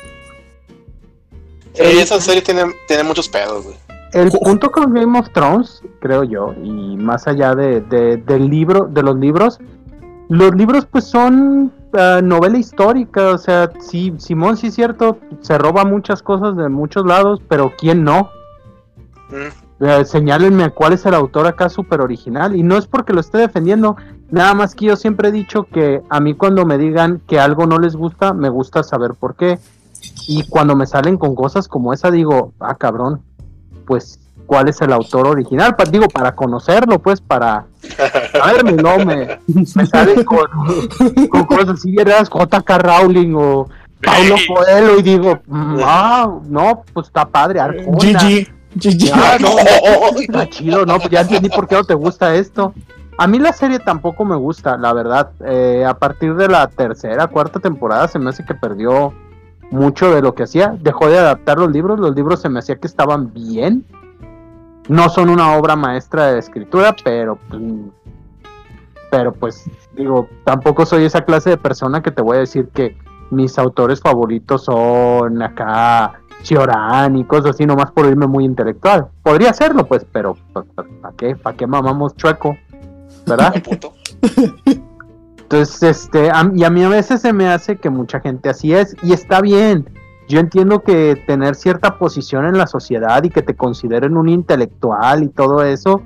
Sí, esa serie tiene, tiene muchos pedos, güey. El punto con Game of Thrones, creo yo, y más allá de, de- del libro, de los libros, los libros pues son ah, novela histórica, o sea, sí, Simón sí es cierto, se roba muchas cosas de muchos lados, pero ¿quién no? Mm. Eh, señálenme cuál es el autor acá súper original, y no es porque lo esté defendiendo, nada más que yo siempre he dicho que a mí cuando me digan que algo no les gusta, me gusta saber por qué, y cuando me salen con cosas como esa, digo, ah, cabrón, pues, ¿cuál es el autor original? Pa- digo, para conocerlo, pues, para [LAUGHS] saberme, no, me, me salen con, con cosas así, ¿verdad? J.K. Rowling o Paulo. Coelho, y digo, ah, no, pues está padre, Arjona. GG. GG. Ya, [LAUGHS] no, está chido, no, pues ya entendí por qué no te gusta esto. A mí la serie tampoco me gusta, la verdad. Eh, a partir de la tercera, cuarta temporada se me hace que perdió mucho de lo que hacía. Dejó de adaptar los libros, los libros se me hacía que estaban bien. No son una obra maestra de escritura, pero pues, pero pues digo, tampoco soy esa clase de persona que te voy a decir que mis autores favoritos son acá Cioran y cosas así, nomás por irme muy intelectual. Podría hacerlo, pues, pero ¿para qué? ¿Para qué mamamos chueco? ¿Verdad? [LAUGHS] [LAUGHS] Entonces, este, a- y a mí a veces se me hace que mucha gente así es, y está bien. Yo entiendo que tener cierta posición en la sociedad y que te consideren un intelectual y todo eso,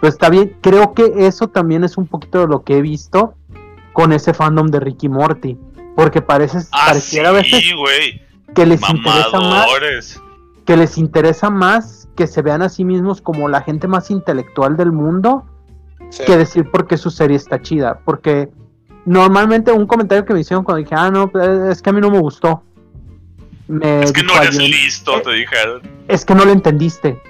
pues está bien. Creo que eso también es un poquito de lo que he visto con ese fandom de Ricky Morty. Porque parece, Ah, pareciera a veces que les interesa más que les interesa más que se vean a sí mismos como la gente más intelectual del mundo Sí. que decir por qué su serie está chida. Porque normalmente un comentario que me hicieron cuando dije, ah, no, pues, es que a mí no me gustó. Me Es que no eres alguien, listo, te dijeron. Es que no lo entendiste.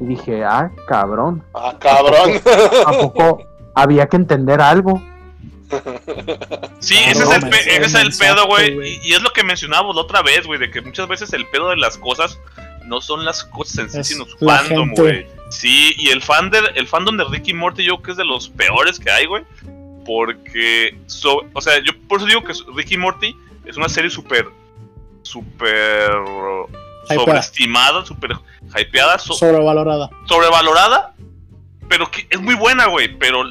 Y dije, ah, cabrón. Ah, cabrón. ¿A poco había que entender algo? Sí, Claro, ese es el, pe- ese es el pedo, güey. Y, y es lo que mencionábamos la otra vez, güey, de que muchas veces el pedo de las cosas no son las cosas en sí, Es sino su fandom, güey. Sí, y el, fan de, el fandom de Ricky Morty yo creo que es de los peores que hay, güey. Porque, so- o sea, yo por eso digo que Ricky Morty es una serie súper, súper sobreestimada, súper hypeada, so- Sobrevalorada. sobrevalorada, pero que es muy buena, güey. Pero,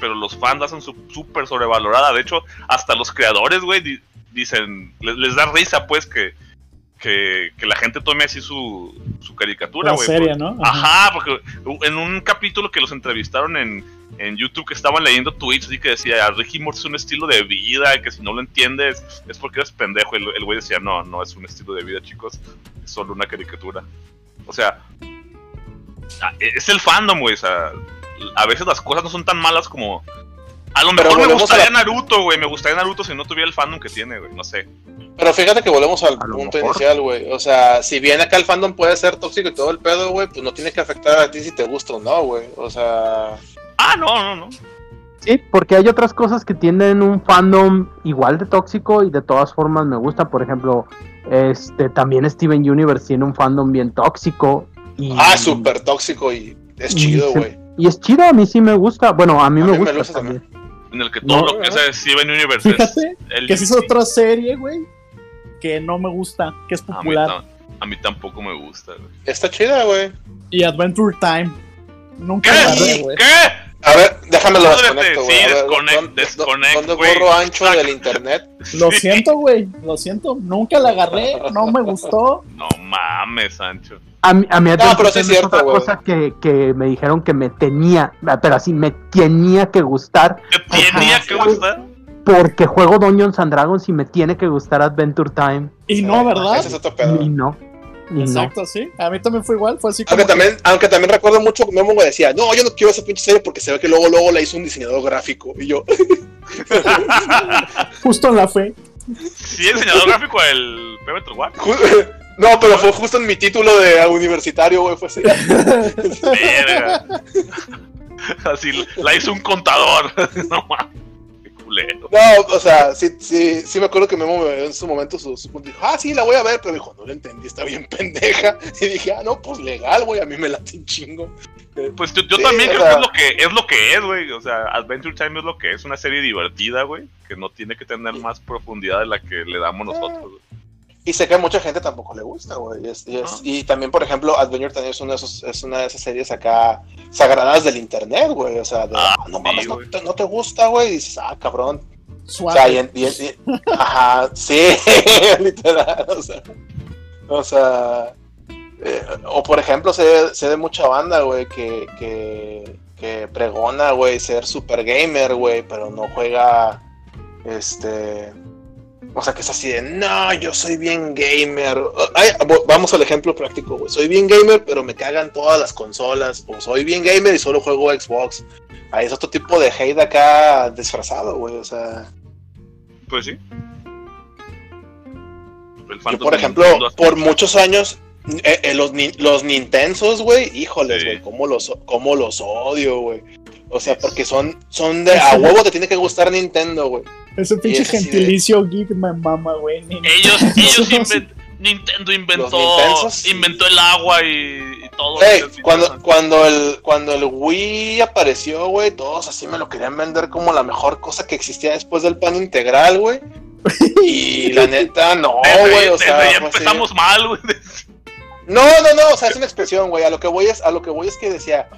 pero los fans la hacen súper sobrevalorada. De hecho, hasta los creadores, güey, di- dicen, les, les da risa, pues, que, que, que la gente tome así su, su caricatura, güey. serie, porque- ¿no? Ajá, porque en un capítulo que los entrevistaron en, en YouTube que estaban leyendo tweets así que decía, Ricky Morty es un estilo de vida, que si no lo entiendes es porque eres pendejo. El el güey decía, no, no es un estilo de vida, chicos, es solo una caricatura. O sea, es el fandom, güey. O sea, a veces las cosas no son tan malas como... A lo mejor me gustaría la- Naruto, güey. Me gustaría Naruto si no tuviera el fandom que tiene, güey. No sé. Pero fíjate que volvemos al punto mejor. inicial, güey. O sea, si bien acá el fandom puede ser tóxico y todo el pedo, güey, pues no tiene que afectar a ti si te gusta o no, güey. O sea, Ah, no, no, no. Sí, porque hay otras cosas que tienen un fandom igual de tóxico y de todas formas me gusta. Por ejemplo, este también Steven Universe tiene un fandom bien tóxico. Y, Ah, súper tóxico y es y chido, güey. Y es chido, a mí sí me gusta. Bueno, a mí A me mí me gusta también. En el que todo No, lo que es Steven Universe Fíjate es que esa es otra serie, güey, que no me gusta, que es A mí, popular. a mí tampoco me gusta, güey. Está chida, güey. Y Adventure Time. Nunca ¿Qué? la agarré, güey. ¿Qué? A ver, déjame lo desconecto, sí, güey. Ver, desconect- ¿dónde- desconect, ¿Dónde borro ancho del internet? [LAUGHS] Lo siento, güey. Lo siento. Nunca la agarré. No me gustó. No mames, Sancho. A mí, a mí Adventure pero sí es cierto, otra güey. cosa que, que me dijeron que me tenía, pero así me tenía que gustar ¿Te tenía Ajá. que gustar? porque juego Dungeons and Dragons y me tiene que gustar Adventure Time. Y no, ¿verdad? Ese es otro pedo. Y no. No. Exacto, sí. A mí también fue igual. Fue así como. Aunque que- también, aunque también recuerdo mucho que Memo me decía, no, yo no quiero esa pinche serie porque se ve que luego, luego la hizo un diseñador gráfico. Y yo, [LAUGHS] Justo en la fe. Sí, el diseñador gráfico War. ju- [LAUGHS] no, pero fue justo en mi título de universitario, güey, fue así. [LAUGHS] Verga. Así la hizo un contador. No mames. No, o sea, sí, sí, sí me acuerdo que Memo me en su momento su. Dijo, ah, sí, la voy a ver, pero dijo, no la entendí, está bien [LAUGHS] pendeja. Y dije, ah, no, pues legal, güey, a mí me late un chingo. Pues yo, yo Sí, también creo sea- que es lo que es lo que es, güey. O sea, Adventure Time es lo que es, una serie divertida, güey, que no tiene que tener más profundidad de la que le damos nosotros. güey. Y sé que a mucha gente tampoco le gusta, güey. Y, es- y es- Ah. y también, por ejemplo, Adventure Time es una, de esos- es una de esas series acá sagradas del internet, güey. O sea, de, Ah, no sí, mames, no, te, no te gusta, güey. Y dices, ah, cabrón. O Suave. sea, y, ajá, sí, [LAUGHS] literal, o sea, o sea, eh, o por ejemplo, sé, sé de mucha banda, güey, que, que, que pregona, güey, ser super gamer, güey, pero no juega, este, o sea, que es así de, no, yo soy bien gamer, Ay, vamos al ejemplo práctico, güey, soy bien gamer, pero me cagan todas las consolas, o soy bien gamer y solo juego Xbox, ahí es otro tipo de hate acá disfrazado, güey, o sea... Pues sí. Yo, por ejemplo, por muchos años, eh, eh, los, ni- los Nintensos, güey, híjoles, Sí. güey, cómo los, cómo los odio, güey. O sea, porque son, son de a huevo te tiene que gustar Nintendo, güey. Ese pinche es así de- gentilicio geek me mama, güey. Ellos, ellos [LAUGHS] Nintendo inventó, inventó el agua y, y todo. Cuando, cuando, el, cuando el Wii apareció, güey, todos así me lo querían vender como la mejor cosa que existía después del pan integral, güey. [LAUGHS] Y la neta, no, [LAUGHS] güey, o sea. así. empezamos mal, güey. No, no, no, o sea, es una expresión, güey. A lo que voy es, a lo que voy es que decía,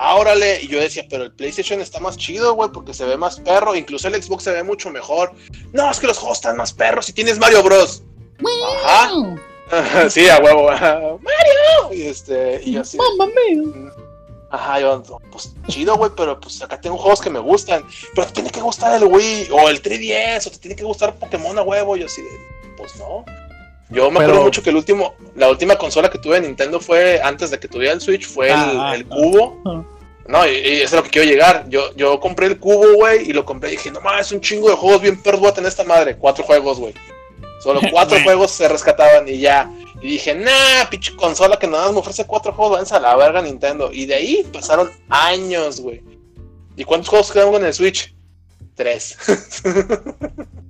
ah, órale, y yo decía, pero el PlayStation está más chido, güey, porque se ve más perro, incluso el Xbox se ve mucho mejor. No, es que los juegos están más perros si tienes Mario Bros. Ajá. [LAUGHS] sí, a huevo. [LAUGHS] Mario. Y este, y yo así. Mamma mía. Ajá, yo, pues chido, güey, pero pues acá tengo juegos que me gustan. Pero te tiene que gustar el Wii o el 3DS o te tiene que gustar Pokémon a huevo. Yo así de, pues no. Yo me Pero- acuerdo mucho que el último, la última consola que tuve de Nintendo fue antes de que tuviera el Switch, fue el, Ah, el ah. cubo. Ah. No, y, y eso es a lo que quiero llegar. Yo, yo compré el cubo, güey, y lo compré y dije, no mames, es un chingo de juegos bien a tener esta madre. Cuatro juegos, güey. Solo [LAUGHS] cuatro juegos se rescataban y ya. Y dije, nah, pinche consola que nada más me ofrece cuatro juegos, váyanse a la verga Nintendo. Y de ahí pasaron años, güey. ¿Y cuántos juegos quedaron en el Switch? Tres. [LAUGHS]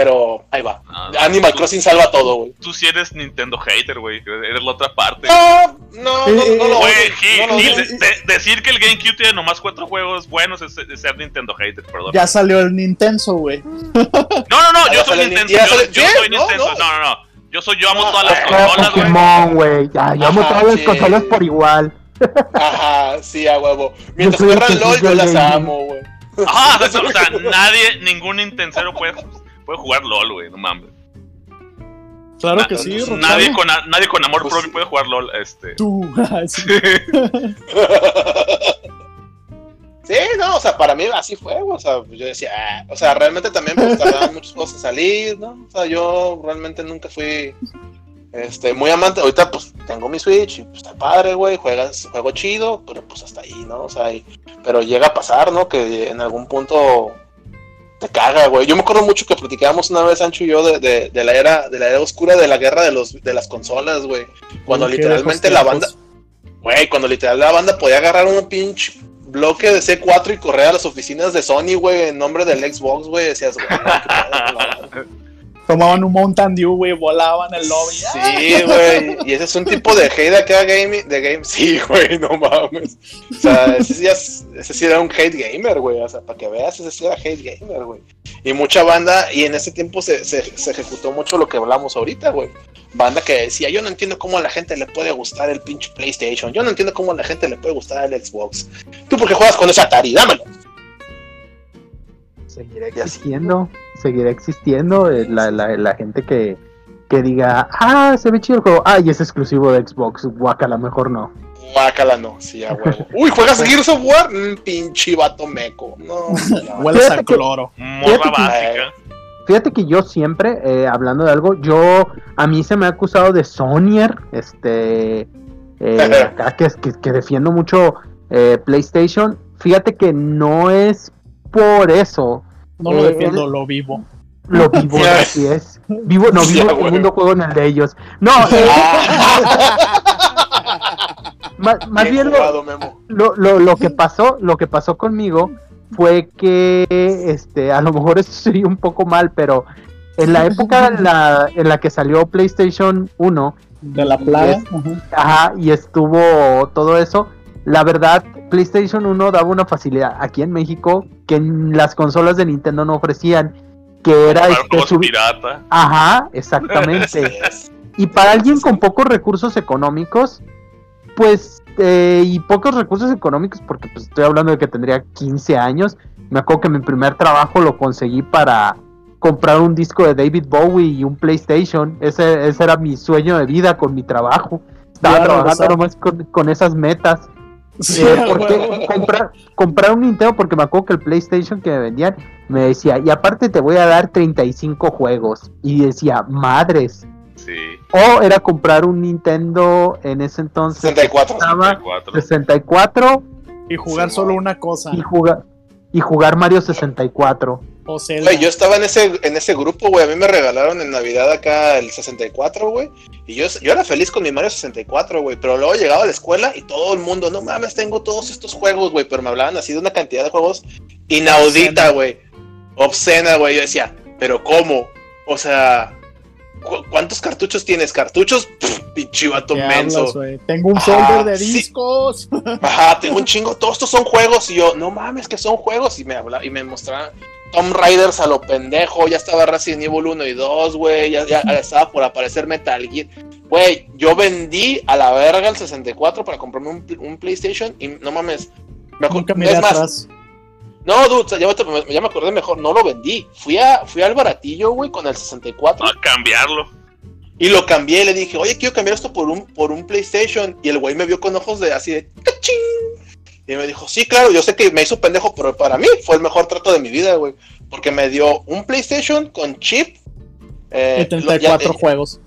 Pero ahí va. No, no, Animal tú- Crossing salva todo, güey. Tú sí eres Nintendo hater, güey. Eres la otra parte. No, no, no, no, no lo Güey, Gil, no Gil, de- decir que el GameCube tiene nomás cuatro juegos buenos es, es ser Nintendo hater, perdón. Ya salió el Nintendo, güey. No, no, no, yo soy Nintendo. Yo, sale- yo soy No, Nintendo. no. No, no, no. Yo soy, yo amo No, todas las ah, consolas, güey. Pokémon, güey. Ya, yo amo todas las consolas por igual. Ajá, sí, a huevo. Mientras juegan LOL, yo las amo, güey. Ajá, o sea, o sea, nadie, ningún Nintendero puede, puede jugar LOL, güey, no mames. Claro Na- que sí, Roxana. nadie, con, nadie con amor Pues propio puede jugar LOL, este. Tú. [LAUGHS] Sí. [LAUGHS] Sí, no, o sea, para mí así fue, güey, o sea, yo decía, ah, o sea, realmente también tardaban muchos juegos en salir, ¿no? O sea, yo realmente nunca fui, este, muy amante, ahorita pues tengo mi Switch y pues está padre, güey, juegas, juego chido, pero pues hasta ahí, ¿no? O sea, y- pero llega a pasar, ¿no? Que en algún punto te caga, güey. Yo me acuerdo mucho que platicábamos una vez, Ancho y yo, de, de, de la era, de la era oscura de la guerra de los, de las consolas, güey. Cuando literalmente la banda. Güey, cuando literal la banda podía agarrar un pinche bloque de C4 y correr a las oficinas de Sony, güey, en nombre del Xbox, güey. Decías, güey. [LAUGHS] Tomaban un Mountain Dew, güey, volaban el lobby. Sí, güey. Y ese es un tipo de hate acá game, de game. Sí, güey, no mames. O sea, ese ese sí era un hate gamer, güey. O sea, para que veas, ese sí era hate gamer, güey. Y mucha banda, y en ese tiempo se, se, se ejecutó mucho lo que hablamos ahorita, güey. Banda que decía, yo no entiendo cómo a la gente le puede gustar el pinche PlayStation. Yo no entiendo cómo a la gente le puede gustar el Xbox. Tú porque juegas con ese Atari, dámelo. Seguirá Y así. Seguirá existiendo eh, la, la, la gente que, que diga, ah, se ve chido el juego, ah, y es exclusivo de Xbox, guacala, mejor no. Guácala, no, sí, a huevo. [LAUGHS] Uy, ¿juegas Gears of War? Mm, pinche vato meco. No. [LAUGHS] Hueles a Fíjate que- cloro. Morra básica. Fíjate que yo siempre, eh, hablando de algo, yo, a mí se me ha acusado de Sonyer, este, eh, [LAUGHS] acá que, que, que defiendo mucho eh, PlayStation. Fíjate que no es por eso, No lo Eh, defiendo, lo vivo. lo vivo, [LAUGHS] así es. Vivo, no, vivo el segundo juego en el de ellos. No, eh, [LAUGHS] más, más Bien lo, lo, lo, lo que pasó, lo que pasó conmigo fue que este, a lo mejor esto sería un poco mal, pero en la época en la, en la que salió PlayStation 1, De la plaga. Es- ajá. ajá, y estuvo todo eso, la verdad, PlayStation 1 daba una facilidad aquí en México que en las consolas de Nintendo no ofrecían, que era este, pirata. Ajá, exactamente. [LAUGHS] Y para alguien con pocos recursos económicos, pues, eh, y pocos recursos económicos, porque pues estoy hablando de que tendría 15 años, me acuerdo que mi primer trabajo lo conseguí para comprar un disco de David Bowie y un PlayStation. Ese, ese era mi sueño de vida con mi trabajo. Estaba trabajando nomás con, con esas metas. Sí, Eh, porque comprar, comprar un Nintendo, porque me acuerdo que el PlayStation que me vendían me decía, y aparte te voy a dar 35 juegos. Y decía, madres. Sí. O era comprar un Nintendo en ese entonces. que 64. costaba 64. 64 Y jugar Sí, solo una cosa. y jugar y jugar Mario 64. O Zelda. Güey, yo estaba en ese, en ese grupo, güey. A mí me regalaron en Navidad acá el 64, güey. Y yo, yo era feliz con mi Mario 64, güey. Pero luego llegaba a la escuela y todo el mundo, no mames, tengo todos estos juegos, güey. Pero me hablaban así de una cantidad de juegos inaudita, güey. Obscena, güey. Yo decía, ¿pero cómo? O sea, ¿cu- ¿cuántos cartuchos tienes? ¿Cartuchos? Pff, pinche vato ¿Qué menso. hablas? Tengo un folder de sí. discos. Ajá, tengo un chingo, todos estos son juegos. Y yo, no mames, que son juegos. Y me habla, y me mostraban Tomb Raiders a lo pendejo. Ya estaba Resident Evil 1 y 2, güey. Ya, ya estaba por aparecer Metal Gear. Güey, yo vendí a la verga el 64 para comprarme un, un PlayStation. Y no mames. Me Nunca miré es más, atrás. no, dude, me- ya me acordé mejor. No lo vendí. Fui, a, fui al baratillo, güey, con el 64. A cambiarlo. Y lo cambié y le dije, oye, quiero cambiar esto por un, por un PlayStation. Y el güey me vio con ojos de así de ¡cachín! Y me dijo, sí, claro, yo sé que me hizo pendejo, pero para mí fue el mejor trato de mi vida, güey. Porque me dio un PlayStation con chip. eh, Y lo- 34 ya- eh, juegos.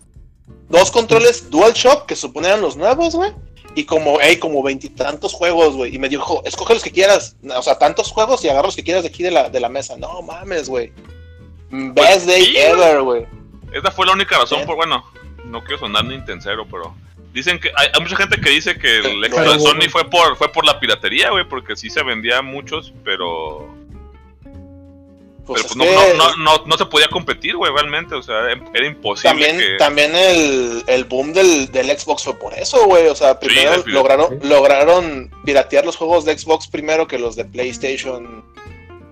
dos controles DualShock que suponían los nuevos, güey. Y como, hey, como veintitantos juegos, güey. Y me dijo, escoge los que quieras. O sea, tantos juegos y agarra los que quieras de aquí de la, de la mesa. No mames, güey. Best day sí, ever, güey. Esa fue la única razón ¿Eh? por, bueno, no quiero sonar ni intensero, pero dicen que hay, hay mucha gente que dice que el Pero éxito de bueno. Sony fue por fue por la piratería, güey, porque sí se vendía muchos, pero Pues pero es pues no, no, no, no, no se podía competir, güey, realmente, o sea, era, imposible También, que también el, el boom del, del Xbox fue por eso, güey. O sea, primero lograron, lograron piratear los juegos de Xbox primero que los de PlayStation.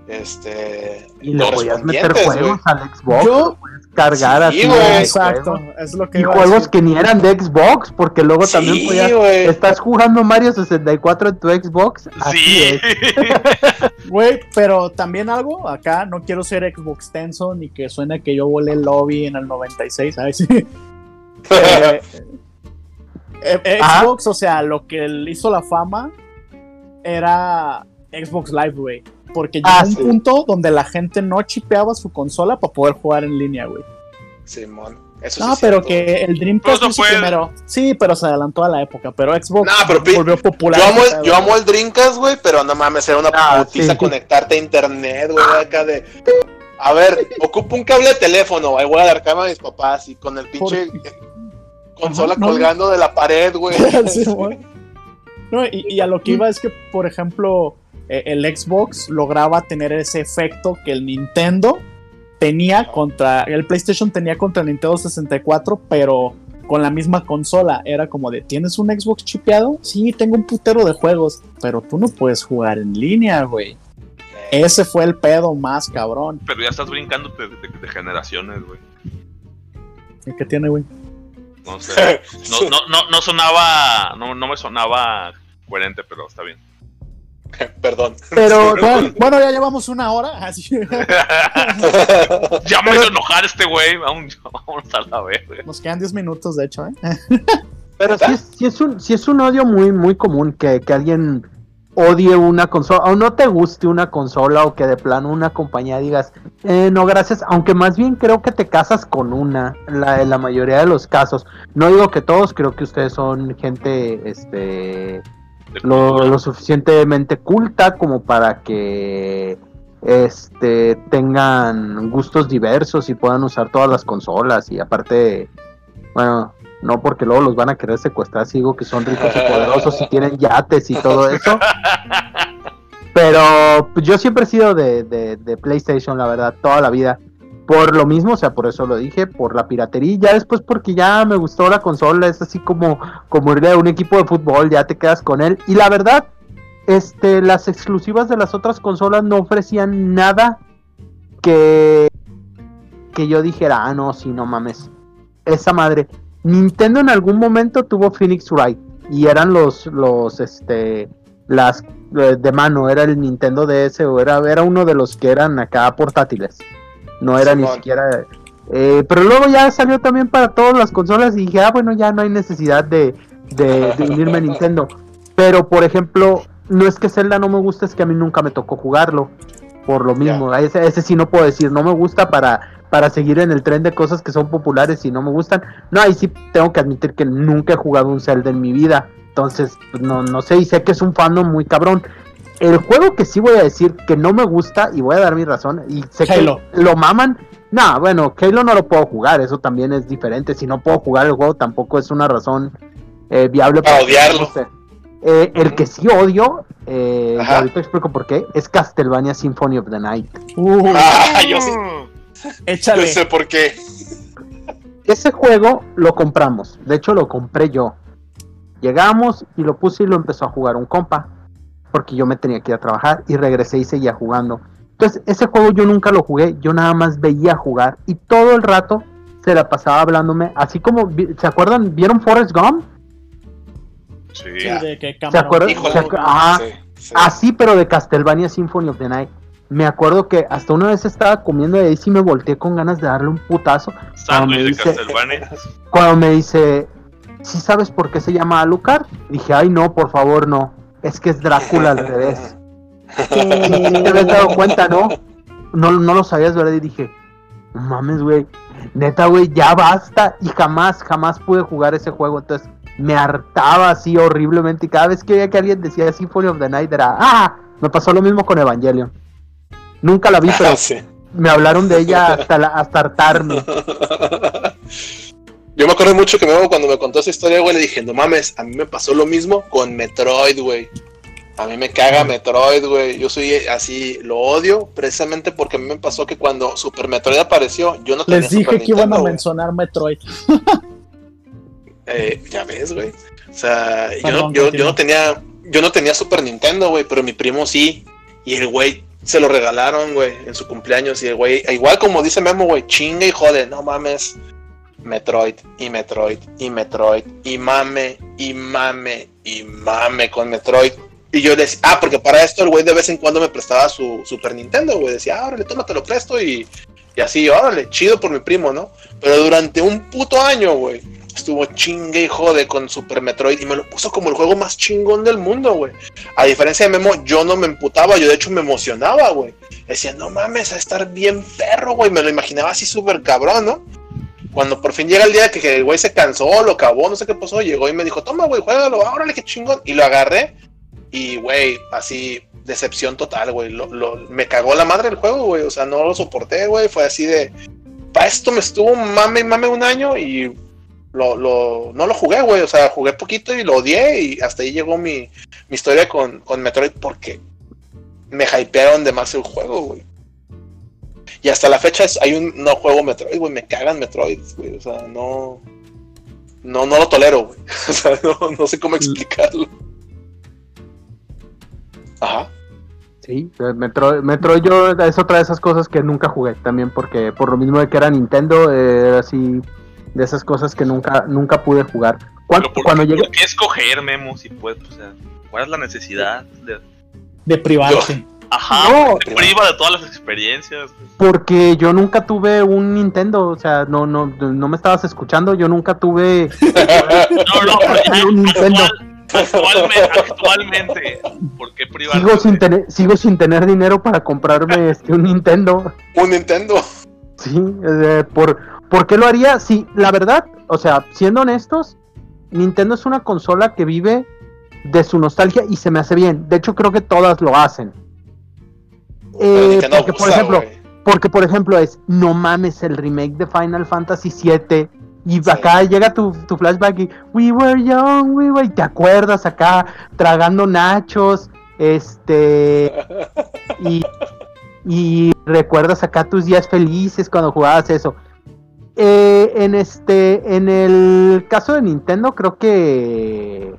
Este. Y le podías meter juegos al Xbox, Yo- lo puedes cargar Sí, así. de Exacto, juegos. es lo que Y juegos que ni eran de Xbox, porque luego Sí, también podías. Estás jugando Mario 64 en tu Xbox. Así sí. [LAUGHS] Güey, pero también algo, acá no quiero ser Xbox tenso ni que suene que yo volé el lobby en el 96, ¿sabes? Sí. [LAUGHS] Eh, eh, Ajá. Xbox, o sea, lo que le hizo la fama era Xbox Live, güey. Porque llegó Ah, un sí. punto donde la gente no chipeaba su consola para poder jugar en línea, güey. Simón. Eso sí No, pero que el Dreamcast hizo fue- primero. Sí, pero se adelantó a la época. Pero Xbox No, pero volvió popular. Yo amo, el, pedo, yo amo güey. el Dreamcast, güey, pero no mames, era una Ah, putiza sí. conectarte a internet, güey, acá de... A ver, ocupo un cable de teléfono, ahí voy a dar cama a mis papás y con el pinche consola Ajá, no. colgando de la pared, güey. [LAUGHS] Sí. No, y, y a lo que iba es que, por ejemplo, el Xbox lograba tener ese efecto que el Nintendo tenía contra. El PlayStation tenía contra el Nintendo 64, pero con la misma consola. Era como de: ¿tienes un Xbox chipeado? Sí, tengo un putero de juegos, pero tú no puedes jugar en línea, güey. Ese fue el pedo más cabrón. Pero ya estás brincando de, de- de generaciones, güey. ¿Y ¿Qué tiene, güey? No sé. No, no, no, no sonaba. No, no me sonaba coherente, pero está bien. [LAUGHS] Perdón. Pero, Bueno, bueno, ya llevamos una hora. Así. [LAUGHS] ya me hizo enojar este güey. [LAUGHS] Vamos, a la vez, güey. Nos quedan 10 minutos, de hecho, ¿eh? pero sí es, sí es un, sí es un odio muy, muy común que, que alguien odie una consola, o no te guste una consola, o que de plano una compañía digas, eh, no, gracias, aunque más bien creo que te casas con una, la, en la mayoría de los casos. No digo que todos, creo que ustedes son gente, este, lo, suficientemente culta como para que este tengan gustos diversos y puedan usar todas las consolas. Y aparte bueno no porque luego los van a querer secuestrar si digo que son ricos y poderosos y tienen yates y todo eso. [LAUGHS] Pero pues, yo siempre he sido de, de- de PlayStation la verdad toda la vida por lo mismo, o sea, por eso lo dije, por la piratería, y ya después porque ya me gustó la consola, es así como, como irle a un equipo de fútbol, ya te quedas con él. Y la verdad, este, las exclusivas de las otras consolas no ofrecían nada que, que yo dijera, ah, no, sí, no mames. Esa madre. Nintendo en algún momento tuvo Phoenix Wright y eran los, los, este, las eh, de mano, era el Nintendo DS o era, era uno de los que eran acá portátiles. No era ni siquiera. eh, pero luego ya salió también para todas las consolas y dije, ah, bueno, ya no hay necesidad de, de, de unirme a Nintendo. Pero, por ejemplo, no es que Zelda no me guste, es que a mí nunca me tocó jugarlo. Por lo mismo, ese, ese sí no puedo decir, no me gusta para, para seguir en el tren de cosas que son populares y no me gustan. No, ahí sí tengo que admitir que nunca he jugado un Zelda en mi vida. Entonces, pues, no, no sé, y sé que es un fandom muy cabrón. El juego que sí voy a decir que no me gusta, y voy a dar mi razón, y sé Halo. que lo maman. No, bueno, Halo no lo puedo jugar, eso también es diferente. Si no puedo jugar el juego, tampoco es una razón eh, viable Para odiarlo. Eh, el que sí odio, eh, ahorita explico por qué, es Castlevania Symphony of the Night. Uh, Ah, yo sí. Yo échale. sé por qué. Ese juego lo compramos, de hecho lo compré yo. Llegamos y lo puse y lo empezó a jugar un compa, porque yo me tenía que ir a trabajar y regresé y seguía jugando. Entonces, ese juego yo nunca lo jugué, yo nada más veía jugar y todo el rato se la pasaba hablándome, así como, ¿se acuerdan? ¿Vieron Forrest Gump? Sí. Sí, de que ¿Se acuerdan? Híjole. Se acu- Ajá. Sí, sí. Así, pero de Castlevania Symphony of the Night. Me acuerdo que hasta una vez estaba comiendo y ahí sí me volteé con ganas de darle un putazo. Sándwich de dice- Castlevania. Cuando me dice, ¿sí sabes por qué se llama Alucard? Dije, ay no, por favor no. Es que es Drácula al revés. ¿Te habías dado cuenta, no? No, no lo sabías, ¿verdad? Y dije, no mames, güey. Neta, güey, ya basta. Y jamás, jamás pude jugar ese juego. Entonces me hartaba así horriblemente. Y cada vez que veía que alguien decía Symphony of the Night era, ¡ah! Me pasó lo mismo con Evangelion. Nunca la vi, [LAUGHS] pero sí. me hablaron de ella hasta, la- hasta hartarme. [LAUGHS] Yo me acuerdo mucho que Memo cuando me contó esa historia, güey, le dije, no mames, a mí me pasó lo mismo con Metroid, güey. A mí me caga Metroid, güey. Yo soy así, lo odio precisamente porque a mí me pasó que cuando Super Metroid apareció, yo no tenía Les dije Super que iban a güey. mencionar Metroid. Eh, ya ves, güey. O sea, yo, no- yo, no tenía, yo no tenía Super Nintendo, güey, pero mi primo sí. Y el güey se lo regalaron, güey, en su cumpleaños. Y el güey, igual como dice Memo, güey, chinga y jode, no mames. Metroid y Metroid y Metroid y mame y mame y mame con Metroid. Y yo decía, ah, porque para esto el güey de vez en cuando me prestaba su Super Nintendo, güey. Decía, ah, órale, toma, te lo presto y, y así, órale, chido por mi primo, ¿no? Pero durante un puto año, güey, estuvo chingue y jode con Super Metroid y me lo puso como el juego más chingón del mundo, güey. A diferencia de Memo, yo no me emputaba, yo de hecho me emocionaba, güey. Decía, no mames, a estar bien perro, güey. Me lo imaginaba así súper cabrón, ¿no? Cuando por fin llega el día que el güey se cansó, lo acabó, no sé qué pasó, llegó y me dijo, toma, güey, juégalo, órale, qué chingón. Y lo agarré y, güey, así, decepción total, güey. Lo, lo- me cagó la madre el juego, güey. O sea, no lo soporté, güey. Fue así de, para esto me estuvo mame mame un año y lo, lo, no lo jugué, güey. O sea, jugué poquito y lo odié y hasta ahí llegó mi, mi historia con, con Metroid porque me hypearon de más el juego, güey. Y hasta la fecha es, hay un no juego Metroid, güey, me cagan Metroid, güey, o sea, no no no lo tolero, güey. [LAUGHS] O sea, no, no sé cómo explicarlo. Ajá. Sí, eh, Metroid, Metroid yo es otra de esas cosas que nunca jugué también porque por lo mismo de que era Nintendo, eh, era así de esas cosas que nunca nunca pude jugar. ¿por, Cuando qué- llegué por qué escoger, Memo? Si puedes, o sea, ¿cuál es la necesidad? De... De privarte. Ajá, No. te priva de todas las experiencias. porque yo nunca tuve un Nintendo, o sea, no no no me estabas escuchando, yo nunca tuve No, no, [LAUGHS] pero Un Nintendo. actual- actualmente, actualmente, ¿por qué sigo sin tener sigo sin tener dinero para comprarme este un Nintendo. Un Nintendo. Sí, eh, por ¿por qué lo haría? Sí, la verdad, o sea, siendo honestos, Nintendo es una consola que vive de su nostalgia y se me hace bien. De hecho, creo que todas lo hacen. Eh, porque, por ejemplo, porque por ejemplo es, no mames, el remake de Final Fantasy VII. Y Sí. acá llega tu, tu flashback y We were young, we were... y te acuerdas acá tragando nachos, este... [LAUGHS] Y, y recuerdas acá tus días felices cuando jugabas eso. Eh, en este, en el caso de Nintendo, creo que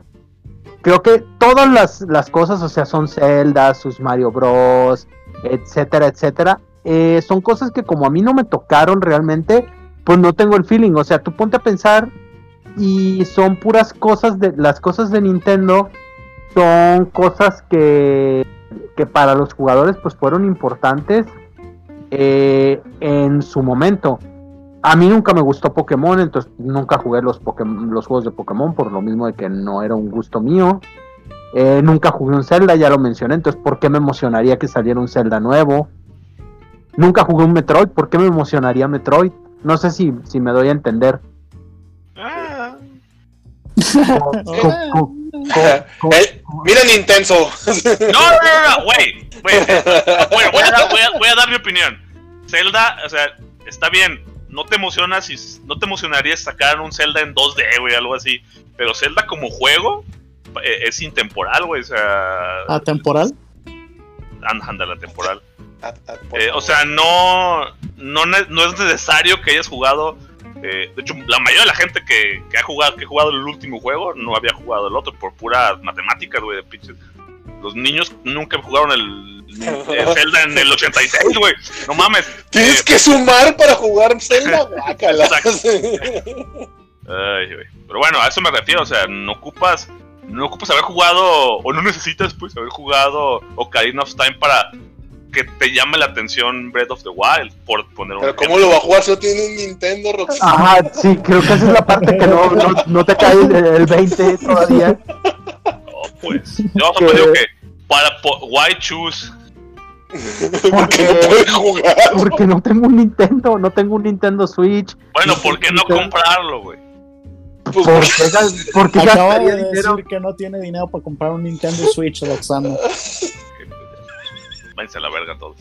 creo que todas las, las cosas, o sea, son Zelda, sus Mario Bros, etcétera, etcétera, eh, son cosas que como a mí no me tocaron realmente, pues no tengo el feeling. O sea, tú ponte a pensar y son puras cosas de las cosas de Nintendo son cosas que que para los jugadores pues fueron importantes eh, en su momento. A mí nunca me gustó Pokémon, entonces nunca jugué los, los juegos de Pokémon por lo mismo de que no era un gusto mío. Eh, nunca jugué un Zelda, ya lo mencioné, entonces ¿por qué me emocionaría que saliera un Zelda nuevo? Nunca jugué un Metroid, ¿por qué me emocionaría Metroid? No sé si, si me doy a entender. Ah, Co- co- co- co- Eh, Mira Nintendo. No, no, no, no, güey. Bueno, voy a, dar, voy, a, voy a dar mi opinión. Zelda, o sea, está bien. No te emocionas si no te emocionaría sacar un Zelda en 2D, güey, algo así. Pero Zelda como juego es intemporal, güey. O sea, ¿Atemporal? anda la temporal. Ah, por Eh, o sea, no, no, no es necesario que hayas jugado. eh, de hecho, la mayoría de la gente que, que ha jugado, que ha jugado el último juego no había jugado el otro por puras matemáticas, güey, de pinches. Los niños nunca jugaron el, el [LAUGHS] Zelda en el 86, güey. No mames. Tienes Eh, que sumar para jugar Zelda, [LAUGHS] guácala. [LAUGHS] Ay, güey. Pero bueno, a eso me refiero, o sea, no ocupas, no ocupas haber jugado, o no necesitas pues haber jugado Ocarina of Time para que te llame la atención Breath of the Wild, por poner un Pero ¿cómo ejemplo. lo va a jugar si no tiene un Nintendo, Roxy? Ajá, sí, creo que esa es la parte que no, [LAUGHS] no, no te cae el, el 20 todavía. No, pues. Yo solo digo que para po- why choose [LAUGHS] Porque no puede jugar. Porque no tengo un Nintendo, no tengo un Nintendo Switch. Bueno, ¿por qué no comprarlo, güey? Pues, Porque, gas- porque Acaba de dinero. decir que no tiene dinero para comprar un Nintendo Switch, Roxana. Váyanse a la verga todos.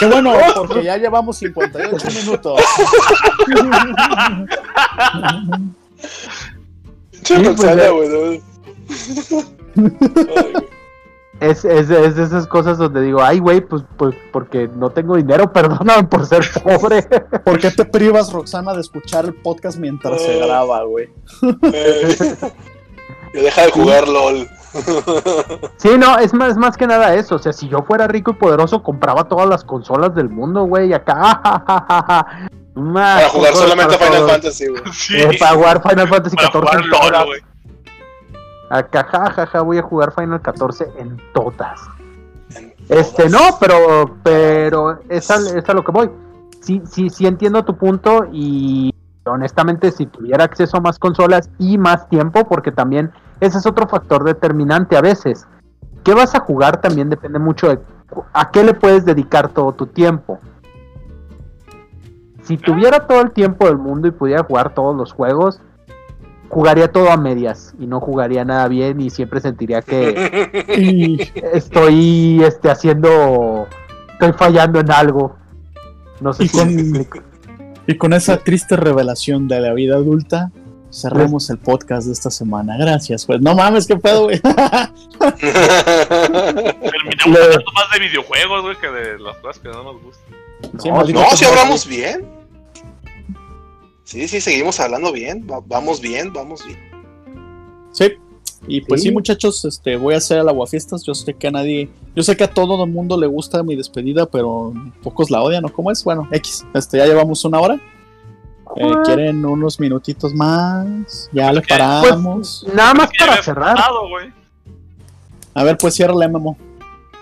Qué bueno, [LAUGHS] porque ya llevamos 58 minutos. Sí, Roxana, pues. [LAUGHS] Ay, güey. Es, es, es de esas cosas donde digo, ay, güey, pues, pues porque no tengo dinero, [LAUGHS] perdóname por ser pobre. [LAUGHS] ¿Por qué te privas, Roxana, de escuchar el podcast mientras se graba, güey? Eh, deja de jugar LOL. [LAUGHS] Sí, no, es más, es más que nada eso. O sea, si yo fuera rico y poderoso, compraba todas las consolas del mundo, güey. Acá, Para jugar solamente para Final. Fantasy, güey. Sí. Eh, para jugar Final Fantasy Para 14 jugar en LOL, güey. Acá, jajaja, voy a jugar Final 14 en todas. En Este, todas. no, pero, pero es a, es a lo que voy. Sí, sí, sí entiendo tu punto y honestamente si tuviera acceso a más consolas y más tiempo, porque también ese es otro factor determinante a veces. ¿Qué vas a jugar? También depende mucho de a qué le puedes dedicar todo tu tiempo. Si tuviera todo el tiempo del mundo y pudiera jugar todos los juegos, jugaría todo a medias y no jugaría nada bien y siempre sentiría que, [LAUGHS] estoy este haciendo estoy fallando en algo no sé Y si con- me explico. Y con esa triste revelación de la vida adulta, cerramos el podcast de esta semana. Gracias, pues. No mames, qué pedo, güey. Terminamos [LAUGHS] hablando más de videojuegos, güey, que de las cosas que no nos gustan. Sí, No, si hablamos bien. Sí, sí, seguimos hablando bien. Va- vamos bien, vamos bien. Sí. Y pues sí. Sí. muchachos, este, voy a hacer el aguafiestas. Yo sé que a nadie, yo sé que a todo el mundo le gusta mi despedida, pero pocos la odian, ¿o cómo es? Bueno, X, este, ya llevamos una hora. Eh. ¿Quieren unos minutitos más? Ya le Pues, paramos. Nada más para cerrar. güey. A ver, pues ciérrale, Memo.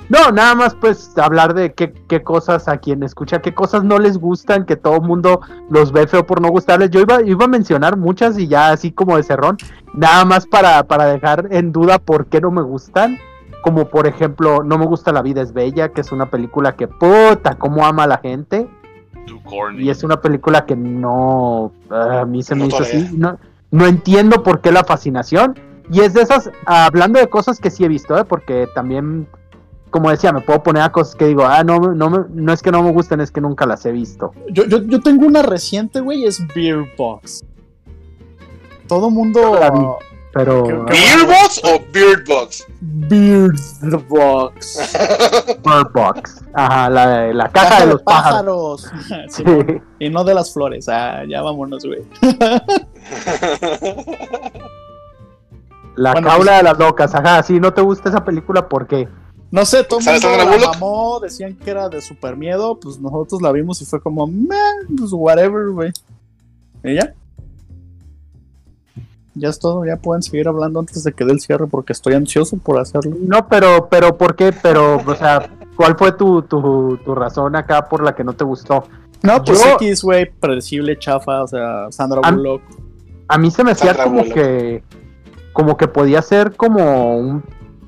No, nada más pues hablar de qué, qué cosas a quien escucha, qué cosas no les gustan, que todo el mundo los ve feo por no gustarles. Yo iba, iba a mencionar muchas y ya así como de cerrón, nada más para, para dejar en duda por qué no me gustan. Como por ejemplo, no me gusta La vida es bella, que es una película que puta, cómo ama a la gente. Y es una película que no, ah, a mí se me No hizo así. No, no entiendo por qué la fascinación. Y es de esas, hablando de cosas que sí he visto, ¿eh? porque también, como decía, me puedo poner a cosas que digo, ah, no, no, me- no es que no me gusten, es que nunca las he visto. Yo, yo, yo tengo una reciente, güey, es Beer Box. Todo mundo. La vi. Pero que- ¿Beardbox o Beardbox? Beer Box. Bird [LAUGHS] Box, ajá, la, la caja de los pájaros. Sí, Sí. [LAUGHS] y no de las flores. Ah, ya vámonos, güey. [LAUGHS] La Bueno, jaula pues- de las locas, ajá, si no te gusta esa película, ¿por qué? No sé, todo el ¿Sabes mundo la Bullock? mamó, decían que era de super miedo, pues nosotros la vimos y fue como, meh, pues whatever, güey. ¿Y ya? Ya es todo, ya pueden seguir hablando antes de que dé el cierre porque estoy ansioso por hacerlo. No, pero, pero, ¿por qué? Pero, o sea, ¿cuál fue tu, tu, tu razón acá por la que no te gustó? No, pues Yo- X, güey, predecible, chafa, o sea, Sandra Am- Bullock. A mí se me hacía Sandra como Bullock. que como que podía ser como un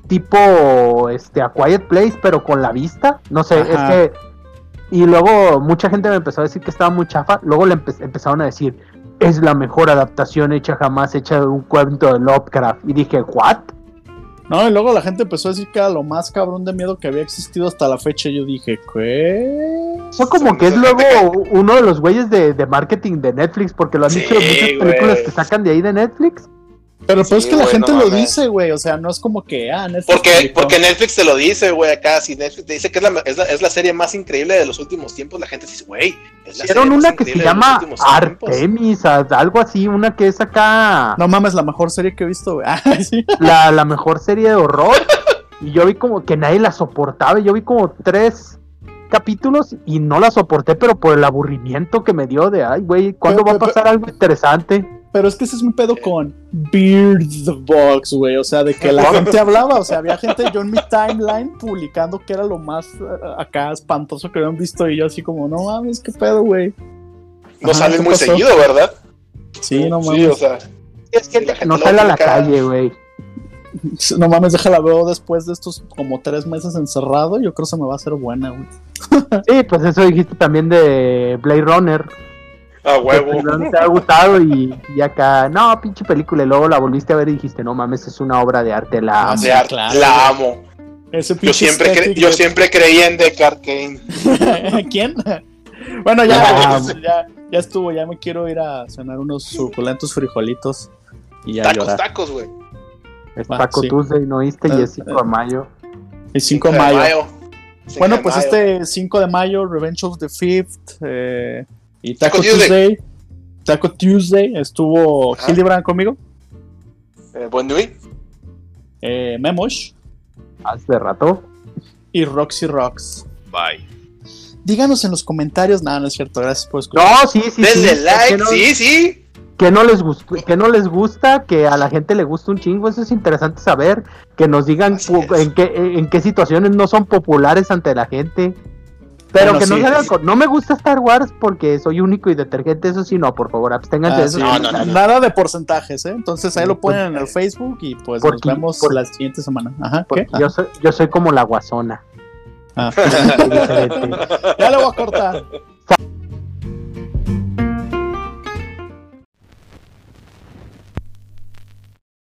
tipo este a Quiet Place pero con la vista, no sé, Ajá. es que y luego mucha gente me empezó a decir que estaba muy chafa, luego le empe- empezaron a decir es la mejor adaptación hecha jamás hecha de un cuento de Lovecraft y dije, "What?" No, y luego la gente empezó a decir que era lo más cabrón de miedo que había existido hasta la fecha. Y yo dije, ¿qué? Fue como que es luego uno de los güeyes de, de marketing de Netflix porque lo han Sí, dicho en muchas películas güey. que sacan de ahí de Netflix. Pero pues Sí, es que la gente no lo dice, güey. O sea, no es como que, ah, Netflix Porque, porque Netflix te lo dice, güey, acá. Si Netflix te dice que es la, es, la, es la serie más increíble de los últimos tiempos, la gente dice, güey, es la Hicieron una que se llama. Artemis, a- algo así, una que es acá No mames, la mejor serie que he visto, güey. [LAUGHS] Ah, la, la mejor serie de horror. Y yo vi como que nadie la soportaba. Yo vi como tres capítulos y no la soporté, pero por el aburrimiento que me dio de, ay, güey, ¿cuándo Pero- va a pasar algo interesante? Pero es que ese es mi pedo con Beard Box, güey. O sea, de que la [LAUGHS] gente hablaba. O sea, había gente, yo en mi timeline publicando que era lo más eh, acá espantoso que habían visto. Y yo así como, no mames, qué pedo, güey. No Ajá, sale ¿qué muy pasó? seguido, ¿verdad? Sí, no Sí, mames. o sea. Es que Sí, la gente no sale a la calle, güey. [LAUGHS] No mames, déjala veo después de estos como tres meses encerrado. Yo creo que se me va a hacer buena, güey. Sí, pues eso dijiste también de Blade Runner. A que huevo. no te ha gustado y, y acá, no, pinche película. Y luego la volviste a ver y dijiste, no mames, es una obra de arte, la Ah, amo. De arte, claro. La amo. Ese Yo pinche siempre, cre- yo siempre creí en Descartes Kane. [LAUGHS] ¿Quién? [LAUGHS] Bueno, ya, ya, ya estuvo. Ya me quiero ir a cenar unos suculentos frijolitos y ya Tacos, llorar. tacos, güey. Es Ah, Taco sí. Tuesday, ¿no oíste? Y es 5 de mayo. El 5 de mayo. Bueno, de pues mayo. este 5 de mayo, Revenge of the Fifth eh, y Taco, Taco Tuesday. Tuesday. Taco Tuesday estuvo. Hildebrand conmigo, Eh, buen eh, Memosh Hace rato. y Roxy Rocks. Bye. Díganos en los comentarios. Nada, no es cierto. Gracias por escuchar. No, sí, sí, Denle sí. like, no, sí, sí. que no les gusta, que no les gusta, que a la gente le gusta un chingo, eso es interesante saber, que nos digan en qué, en qué situaciones no son populares ante la gente. Pero Bueno, que no sí. salgan con, no me gusta Star Wars porque soy único y detergente, eso sí, no, por favor, absténganse Ah, de eso. sí, No, no, no, no. Nada de porcentajes, ¿eh? Entonces ahí lo Sí, ponen en el Facebook y pues nos vemos por- la siguiente semana. Ajá, ¿qué? Yo soy, yo soy como la guasona. Ah. [LAUGHS] [LAUGHS] Ya lo voy a cortar.